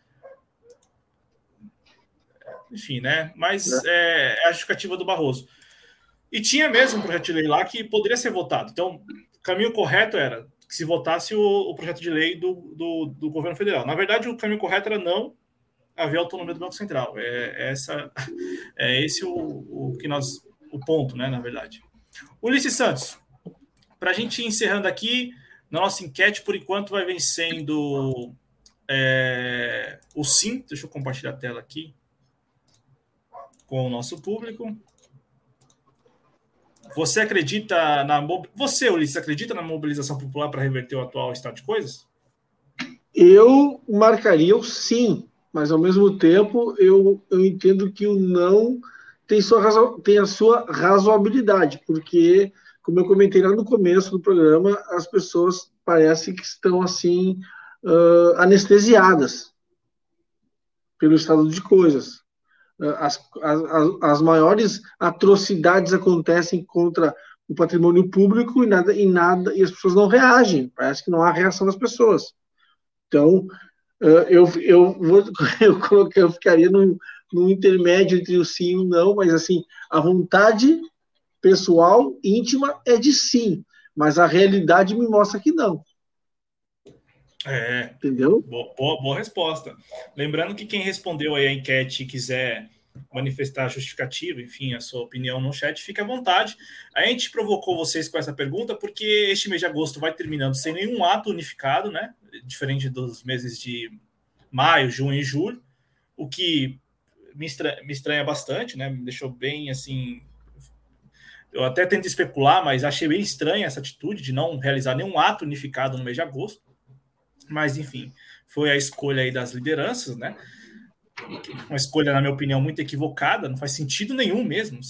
enfim, né? Mas é, é a justificativa do Barroso. E tinha mesmo um projeto de lei lá que poderia ser votado. Então, o caminho correto era que se votasse o, o projeto de lei do, do, do, governo federal. Na verdade, o caminho correto era não haver autonomia do Banco Central. É, é essa, é esse o, o que nós, o ponto, né? Na verdade. Ulisses Santos, para a gente ir encerrando aqui, na nossa enquete, por enquanto, vai vencendo é, o sim. Deixa eu compartilhar a tela aqui com o nosso público. Você acredita na você, Ulisses, acredita na mobilização popular para reverter o atual estado de coisas?
Eu marcaria o sim, mas ao mesmo tempo eu, eu entendo que o não tem, sua, tem a sua razoabilidade, porque, como eu comentei lá no começo do programa, as pessoas parecem que estão assim uh, anestesiadas pelo estado de coisas as, as, as maiores atrocidades acontecem contra o patrimônio público e nada, e nada e as pessoas não reagem. Parece que não há reação das pessoas. Então, eu, eu, vou, eu, coloquei, eu ficaria num, num intermédio entre o sim e o não, mas assim, a vontade pessoal, íntima, é de sim, mas a realidade me mostra que não.
É.
Entendeu?
Boa, boa, boa, resposta. Lembrando que quem respondeu aí a enquete e quiser manifestar justificativa, enfim, a sua opinião no chat, fique à vontade. A gente provocou vocês com essa pergunta porque este mês de agosto vai terminando sem nenhum ato unificado, né? Diferente dos meses de maio, junho e julho, o que me estranha, me estranha bastante, né? Me deixou bem assim. Eu até tento especular, mas achei bem estranha essa atitude de não realizar nenhum ato unificado no mês de agosto. Mas, enfim, foi a escolha aí das lideranças, né? Uma escolha, na minha opinião, muito equivocada, não faz sentido nenhum mesmo.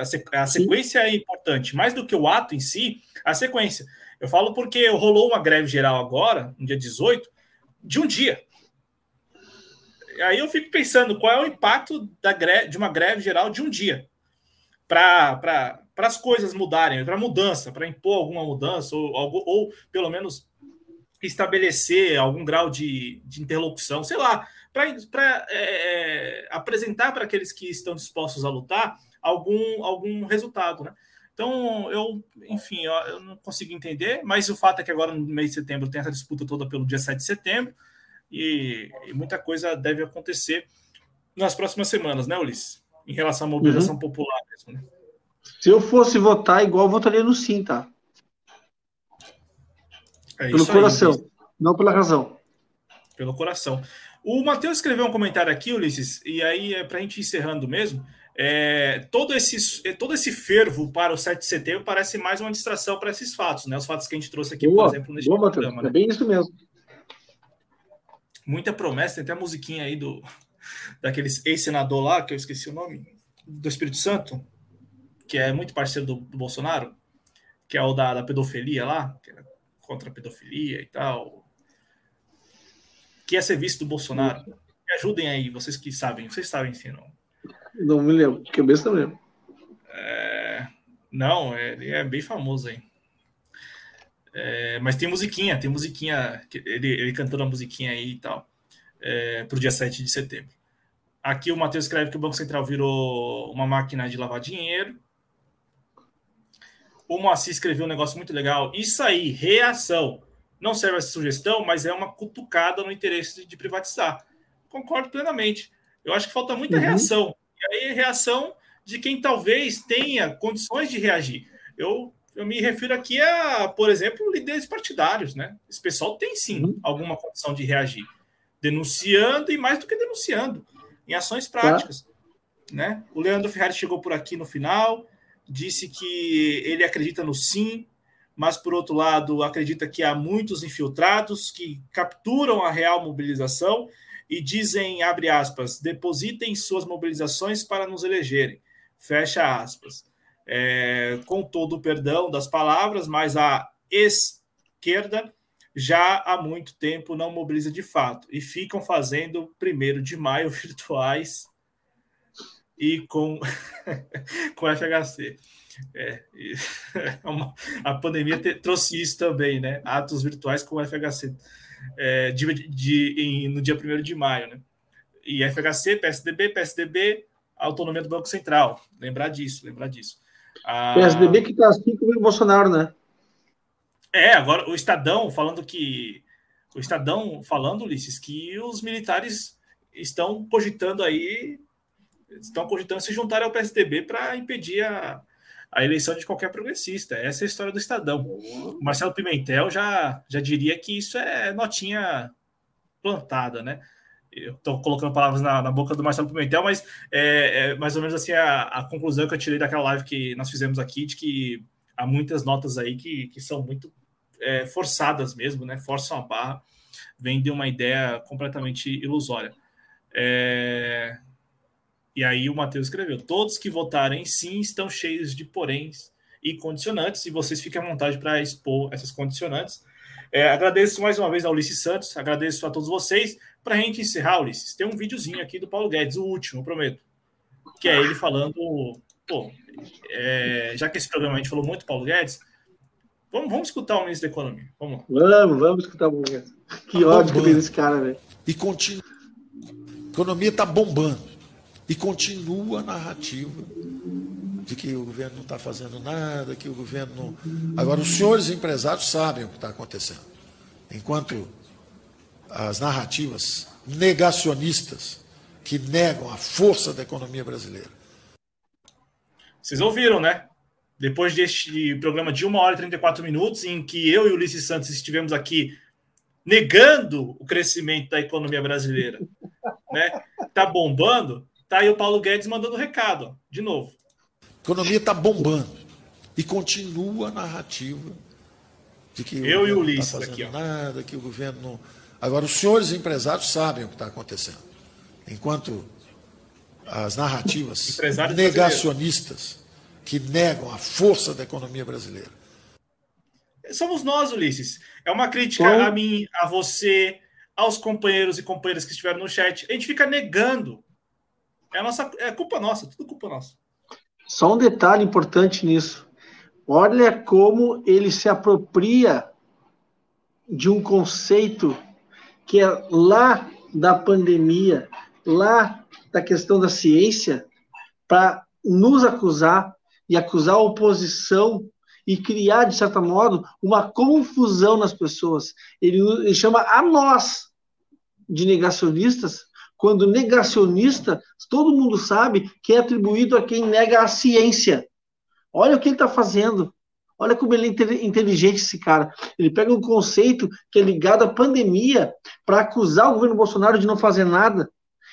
A sequência é importante, mais do que o ato em si, a sequência. Eu falo porque rolou uma greve geral agora, no dia 18, de um dia. Aí eu fico pensando qual é o impacto da greve, de uma greve geral de um dia para as coisas mudarem, para mudança, para impor alguma mudança, ou, ou, ou, pelo menos estabelecer algum grau de, de interlocução, sei lá, para é, é, apresentar para aqueles que estão dispostos a lutar algum, algum resultado, né? Então, eu, enfim, eu, eu, não consigo entender, mas o fato é que agora no mês de setembro tem essa disputa toda pelo dia 7 de setembro e, e muita coisa deve acontecer nas próximas semanas, né, Ulisses? Em relação à mobilização uhum. popular mesmo, né?
Se eu fosse votar igual, eu votaria no sim, tá? É Pelo coração, aí, não pela razão.
Pelo coração. O Matheus escreveu um comentário aqui, Ulisses, e aí é para a gente ir encerrando mesmo. É, todo, esse, é, todo esse fervo para o 7 de setembro parece mais uma distração para esses fatos, né? Os fatos que a gente trouxe aqui, boa, por exemplo, neste
boa, programa. Né? É bem isso mesmo.
Muita promessa, tem até a musiquinha aí do daquele ex-senador lá, que eu esqueci o nome, do Espírito Santo, que é muito parceiro do, do Bolsonaro, que é o da, da pedofilia lá, que é contra a pedofilia e tal. Que ia ser visto do Bolsonaro. Me ajudem aí, vocês que sabem, vocês sabem sim, não.
Não me lembro, de cabeça não lembro.
É... Não, é, ele é bem famoso aí. É, mas tem musiquinha, tem musiquinha, ele, ele cantou a musiquinha aí e tal, é, para o dia 7 de setembro. Aqui o Matheus escreve que o Banco Central virou uma máquina de lavar dinheiro. O Moacir escreveu um negócio muito legal. Isso aí, reação. Não serve essa sugestão, mas é uma cutucada no interesse de privatizar. Concordo plenamente. Eu acho que falta muita uhum. reação. E aí, reação de quem talvez tenha condições de reagir. Eu, eu me refiro aqui a, por exemplo, líderes partidários, né? Esse pessoal tem sim uhum. alguma condição de reagir, denunciando e mais do que denunciando, em ações práticas. Tá. Né? O Leandro Ferrari chegou por aqui no final, disse que ele acredita no sim, mas por outro lado acredita que há muitos infiltrados que capturam a real mobilização e dizem, abre aspas, depositem suas mobilizações para nos elegerem, fecha aspas. É, com todo o perdão das palavras, mas a esquerda já há muito tempo não mobiliza de fato e ficam fazendo primeiro de maio virtuais e com, com FHC. É, uma, a pandemia te, trouxe isso também, né? Atos virtuais com FHC é, de, de, em, no dia 1 de maio, né? E FHC, PSDB, PSDB, autonomia do Banco Central. Lembrar disso, lembrar disso.
A... PSDB que está assim com o Bolsonaro, né?
É, agora o Estadão falando que. O Estadão falando, Ulisses, que os militares estão cogitando aí. Estão cogitando se juntar ao PSDB para impedir a, a eleição de qualquer progressista. Essa é a história do Estadão. O Marcelo Pimentel já, já diria que isso é notinha plantada, né? Estou colocando palavras na, na, boca do Marcelo Pimentel, mas é, é mais ou menos assim a, a, conclusão que eu tirei daquela live que nós fizemos aqui, de que há muitas notas aí que, que são muito é, forçadas mesmo, né? Forçam a barra, vem de uma ideia completamente ilusória. É, e aí o Matheus escreveu: todos que votarem sim estão cheios de poréns e condicionantes, e vocês fiquem à vontade para expor essas condicionantes. É, agradeço mais uma vez ao Ulisses Santos, agradeço a todos vocês. Para a gente encerrar, Ulisses, tem um videozinho aqui do Paulo Guedes, o último, prometo. Que é ele falando. Pô, é, já que esse programa a gente falou muito Paulo Guedes, vamos, vamos escutar o ministro da Economia. Vamos
Vamos, vamos escutar o Paulo Guedes. Que ódio que tem desse cara, velho.
E continua. A economia está bombando. E continua a narrativa de que o governo não está fazendo nada, que o governo não. Agora, os senhores empresários sabem o que está acontecendo. Enquanto as narrativas negacionistas que negam a força da economia brasileira.
Vocês ouviram, né? Depois deste programa de 1 hora e 34 minutos, em que eu e o Ulisses Santos estivemos aqui negando o crescimento da economia brasileira, né? Tá bombando. Tá aí o Paulo Guedes mandando recado, ó, de novo.
A economia está bombando. E continua a narrativa de que
Eu e o Ulisses
não
está fazendo
aqui, ó. nada, que o governo não. Agora, os senhores empresários sabem o que está acontecendo. Enquanto as narrativas negacionistas que negam a força da economia brasileira.
somos nós, Ulisses. É uma crítica Bom. a mim, a você, aos companheiros e companheiras que estiveram no chat. A gente fica negando. É, nossa, é culpa nossa, tudo culpa nossa.
Só um detalhe importante nisso. Olha como ele se apropria de um conceito que é lá da pandemia, lá da questão da ciência, para nos acusar e acusar a oposição e criar, de certo modo, uma confusão nas pessoas. Ele, ele chama a nós de negacionistas, quando negacionista, todo mundo sabe que é atribuído a quem nega a ciência. Olha o que ele está fazendo. Olha como ele é inteligente, esse cara. Ele pega um conceito que é ligado à pandemia para acusar o governo Bolsonaro de não fazer nada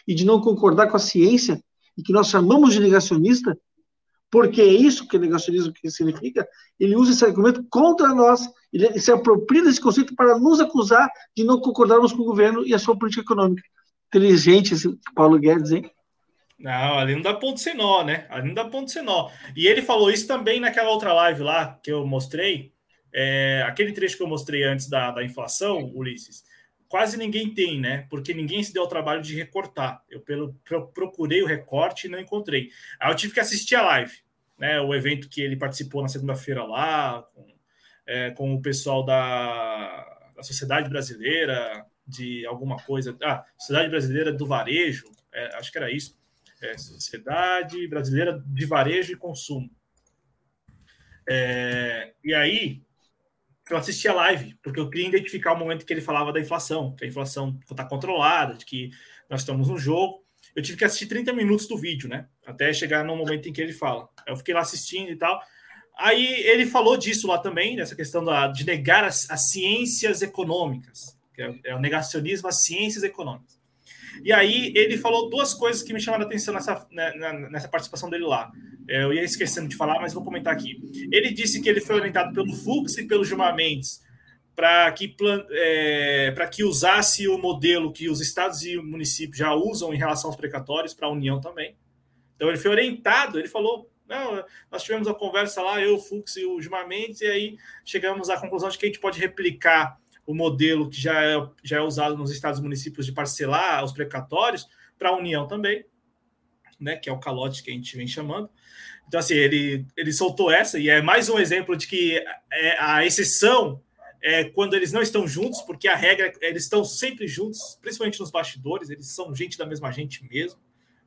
e de não concordar com a ciência, e que nós chamamos de negacionista, porque é isso que o negacionismo significa, ele usa esse argumento contra nós, ele se apropria desse conceito para nos acusar de não concordarmos com o governo e a sua política econômica. Inteligente esse Paulo Guedes, hein?
Não, ali não dá ponto sem nó, né? Ali não dá ponto sem nó. E ele falou isso também naquela outra live lá que eu mostrei, é, aquele trecho que eu mostrei antes da, da inflação, Ulisses, quase ninguém tem, né? Porque ninguém se deu o trabalho de recortar. Eu pelo, procurei o recorte e não encontrei. Aí eu tive que assistir a live, né? O evento que ele participou na segunda-feira lá, com, é, com o pessoal da, da Sociedade Brasileira de alguma coisa. Ah, Sociedade Brasileira do Varejo, é, acho que era isso. É, Sociedade Brasileira de Varejo e Consumo. É, e aí, eu assisti a live, porque eu queria identificar o momento que ele falava da inflação, que a inflação está controlada, de que nós estamos no jogo. Eu tive que assistir 30 minutos do vídeo, né? Até chegar no momento em que ele fala. Eu fiquei lá assistindo e tal. Aí ele falou disso lá também, nessa questão da, de negar as, as ciências econômicas, que é, é o negacionismo às ciências econômicas. E aí ele falou duas coisas que me chamaram a atenção nessa, né, nessa participação dele lá. É, eu ia esquecendo de falar, mas vou comentar aqui. Ele disse que ele foi orientado pelo Fux e pelo Gilmar Mendes para que, é, que usasse o modelo que os estados e municípios já usam em relação aos precatórios para a União também. Então ele foi orientado, ele falou, nós tivemos a conversa lá, eu, Fux e o Gilmar Mendes, e aí chegamos à conclusão de que a gente pode replicar o modelo que já é, já é usado nos estados e municípios de parcelar os precatórios para a União também, né, que é o calote que a gente vem chamando. Então, assim, ele, ele soltou essa, e é mais um exemplo de que é, a exceção é quando eles não estão juntos, porque a regra eles estão sempre juntos, principalmente nos bastidores, eles são gente da mesma gente mesmo.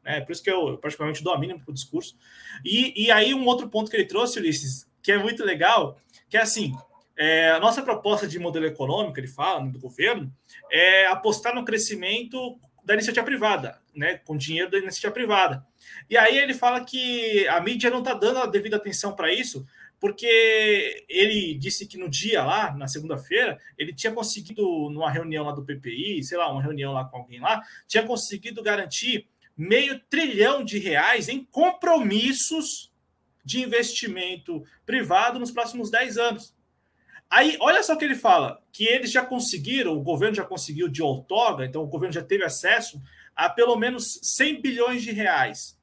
Né? Por isso que eu, particularmente, dou a mínima para o discurso. E, e aí, um outro ponto que ele trouxe, Ulisses, que é muito legal, que é assim: é, a nossa proposta de modelo econômico, ele fala, do governo, é apostar no crescimento da iniciativa privada, né, com dinheiro da iniciativa privada. E aí ele fala que a mídia não está dando a devida atenção para isso, porque ele disse que no dia lá, na segunda-feira, ele tinha conseguido, numa reunião lá do PPI, sei lá, uma reunião lá com alguém lá, tinha conseguido garantir meio trilhão de reais em compromissos de investimento privado nos próximos 10 anos. Aí, olha só o que ele fala: que eles já conseguiram, o governo já conseguiu de outorga, então o governo já teve acesso a pelo menos 100 bilhões de reais.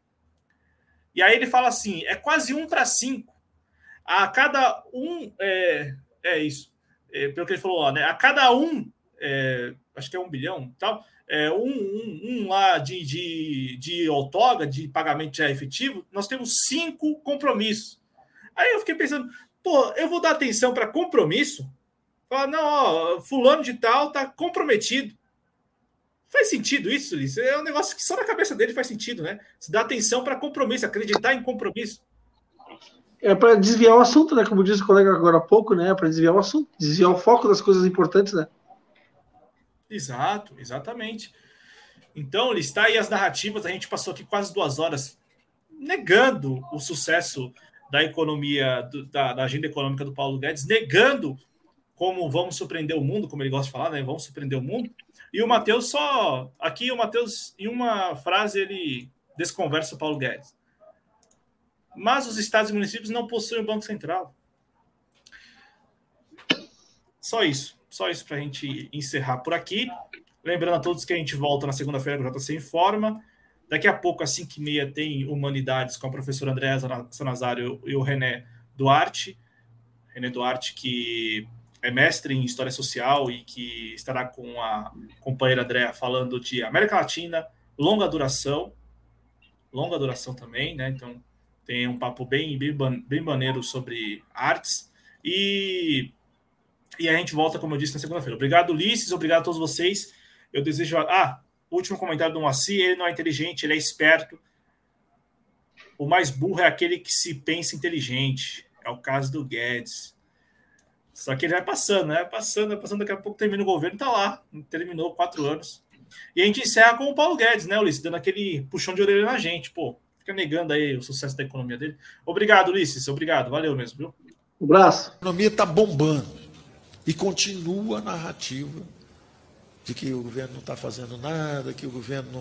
E aí ele fala assim: é quase um para cinco. A cada um. É, é isso. É, pelo que ele falou lá, né? A cada um, é, acho que é um bilhão tal, é, um, um, um lá de, de, de outorga, de pagamento já efetivo, nós temos cinco compromissos. Aí eu fiquei pensando, Pô, eu vou dar atenção para compromisso? Falar, não, ó, fulano de tal tá comprometido. Faz sentido isso, Liz? É um negócio que só na cabeça dele faz sentido, né? Se dá atenção para compromisso, acreditar em compromisso.
É para desviar o assunto, né? Como disse o colega agora há pouco, né? Para desviar o assunto, desviar o foco das coisas importantes, né?
Exato, exatamente. Então, listar aí as narrativas, a gente passou aqui quase duas horas negando o sucesso da economia, do, da, da, agenda econômica do Paulo Guedes, negando como vamos surpreender o mundo, como ele gosta de falar, né? Vamos surpreender o mundo. E o Matheus só. Aqui o Matheus, em uma frase, ele desconversa o Paulo Guedes. Mas os estados e municípios não possuem o Banco Central. Só isso. Só isso para a gente encerrar por aqui. Lembrando a todos que a gente volta na segunda-feira do JC Informa. Daqui a pouco, às 5h30, tem Humanidades com a professora Andréa Sanazário e o René Duarte. René Duarte, que é mestre em História Social e que estará com a companheira Andréa falando de América Latina, longa duração, longa duração também, né? Então tem um papo bem, bem, maneiro sobre artes. E, e a gente volta, como eu disse, na segunda-feira. Obrigado, Ulisses, obrigado a todos vocês. Eu desejo. Ah, último comentário do Moacir: ele não é inteligente, ele é esperto. O mais burro é aquele que se pensa inteligente. É o caso do Guedes. Só que ele vai passando, né? Passando, vai passando, daqui a pouco termina o governo, tá lá. Terminou quatro anos. E a gente encerra com o Paulo Guedes, né, Ulisses? Dando aquele puxão de orelha na gente, pô. Fica negando aí o sucesso da economia dele. Obrigado, Ulisses. Obrigado. Valeu mesmo, viu?
Um abraço.
A economia está bombando. E continua a narrativa de que o governo não está fazendo nada, que o governo não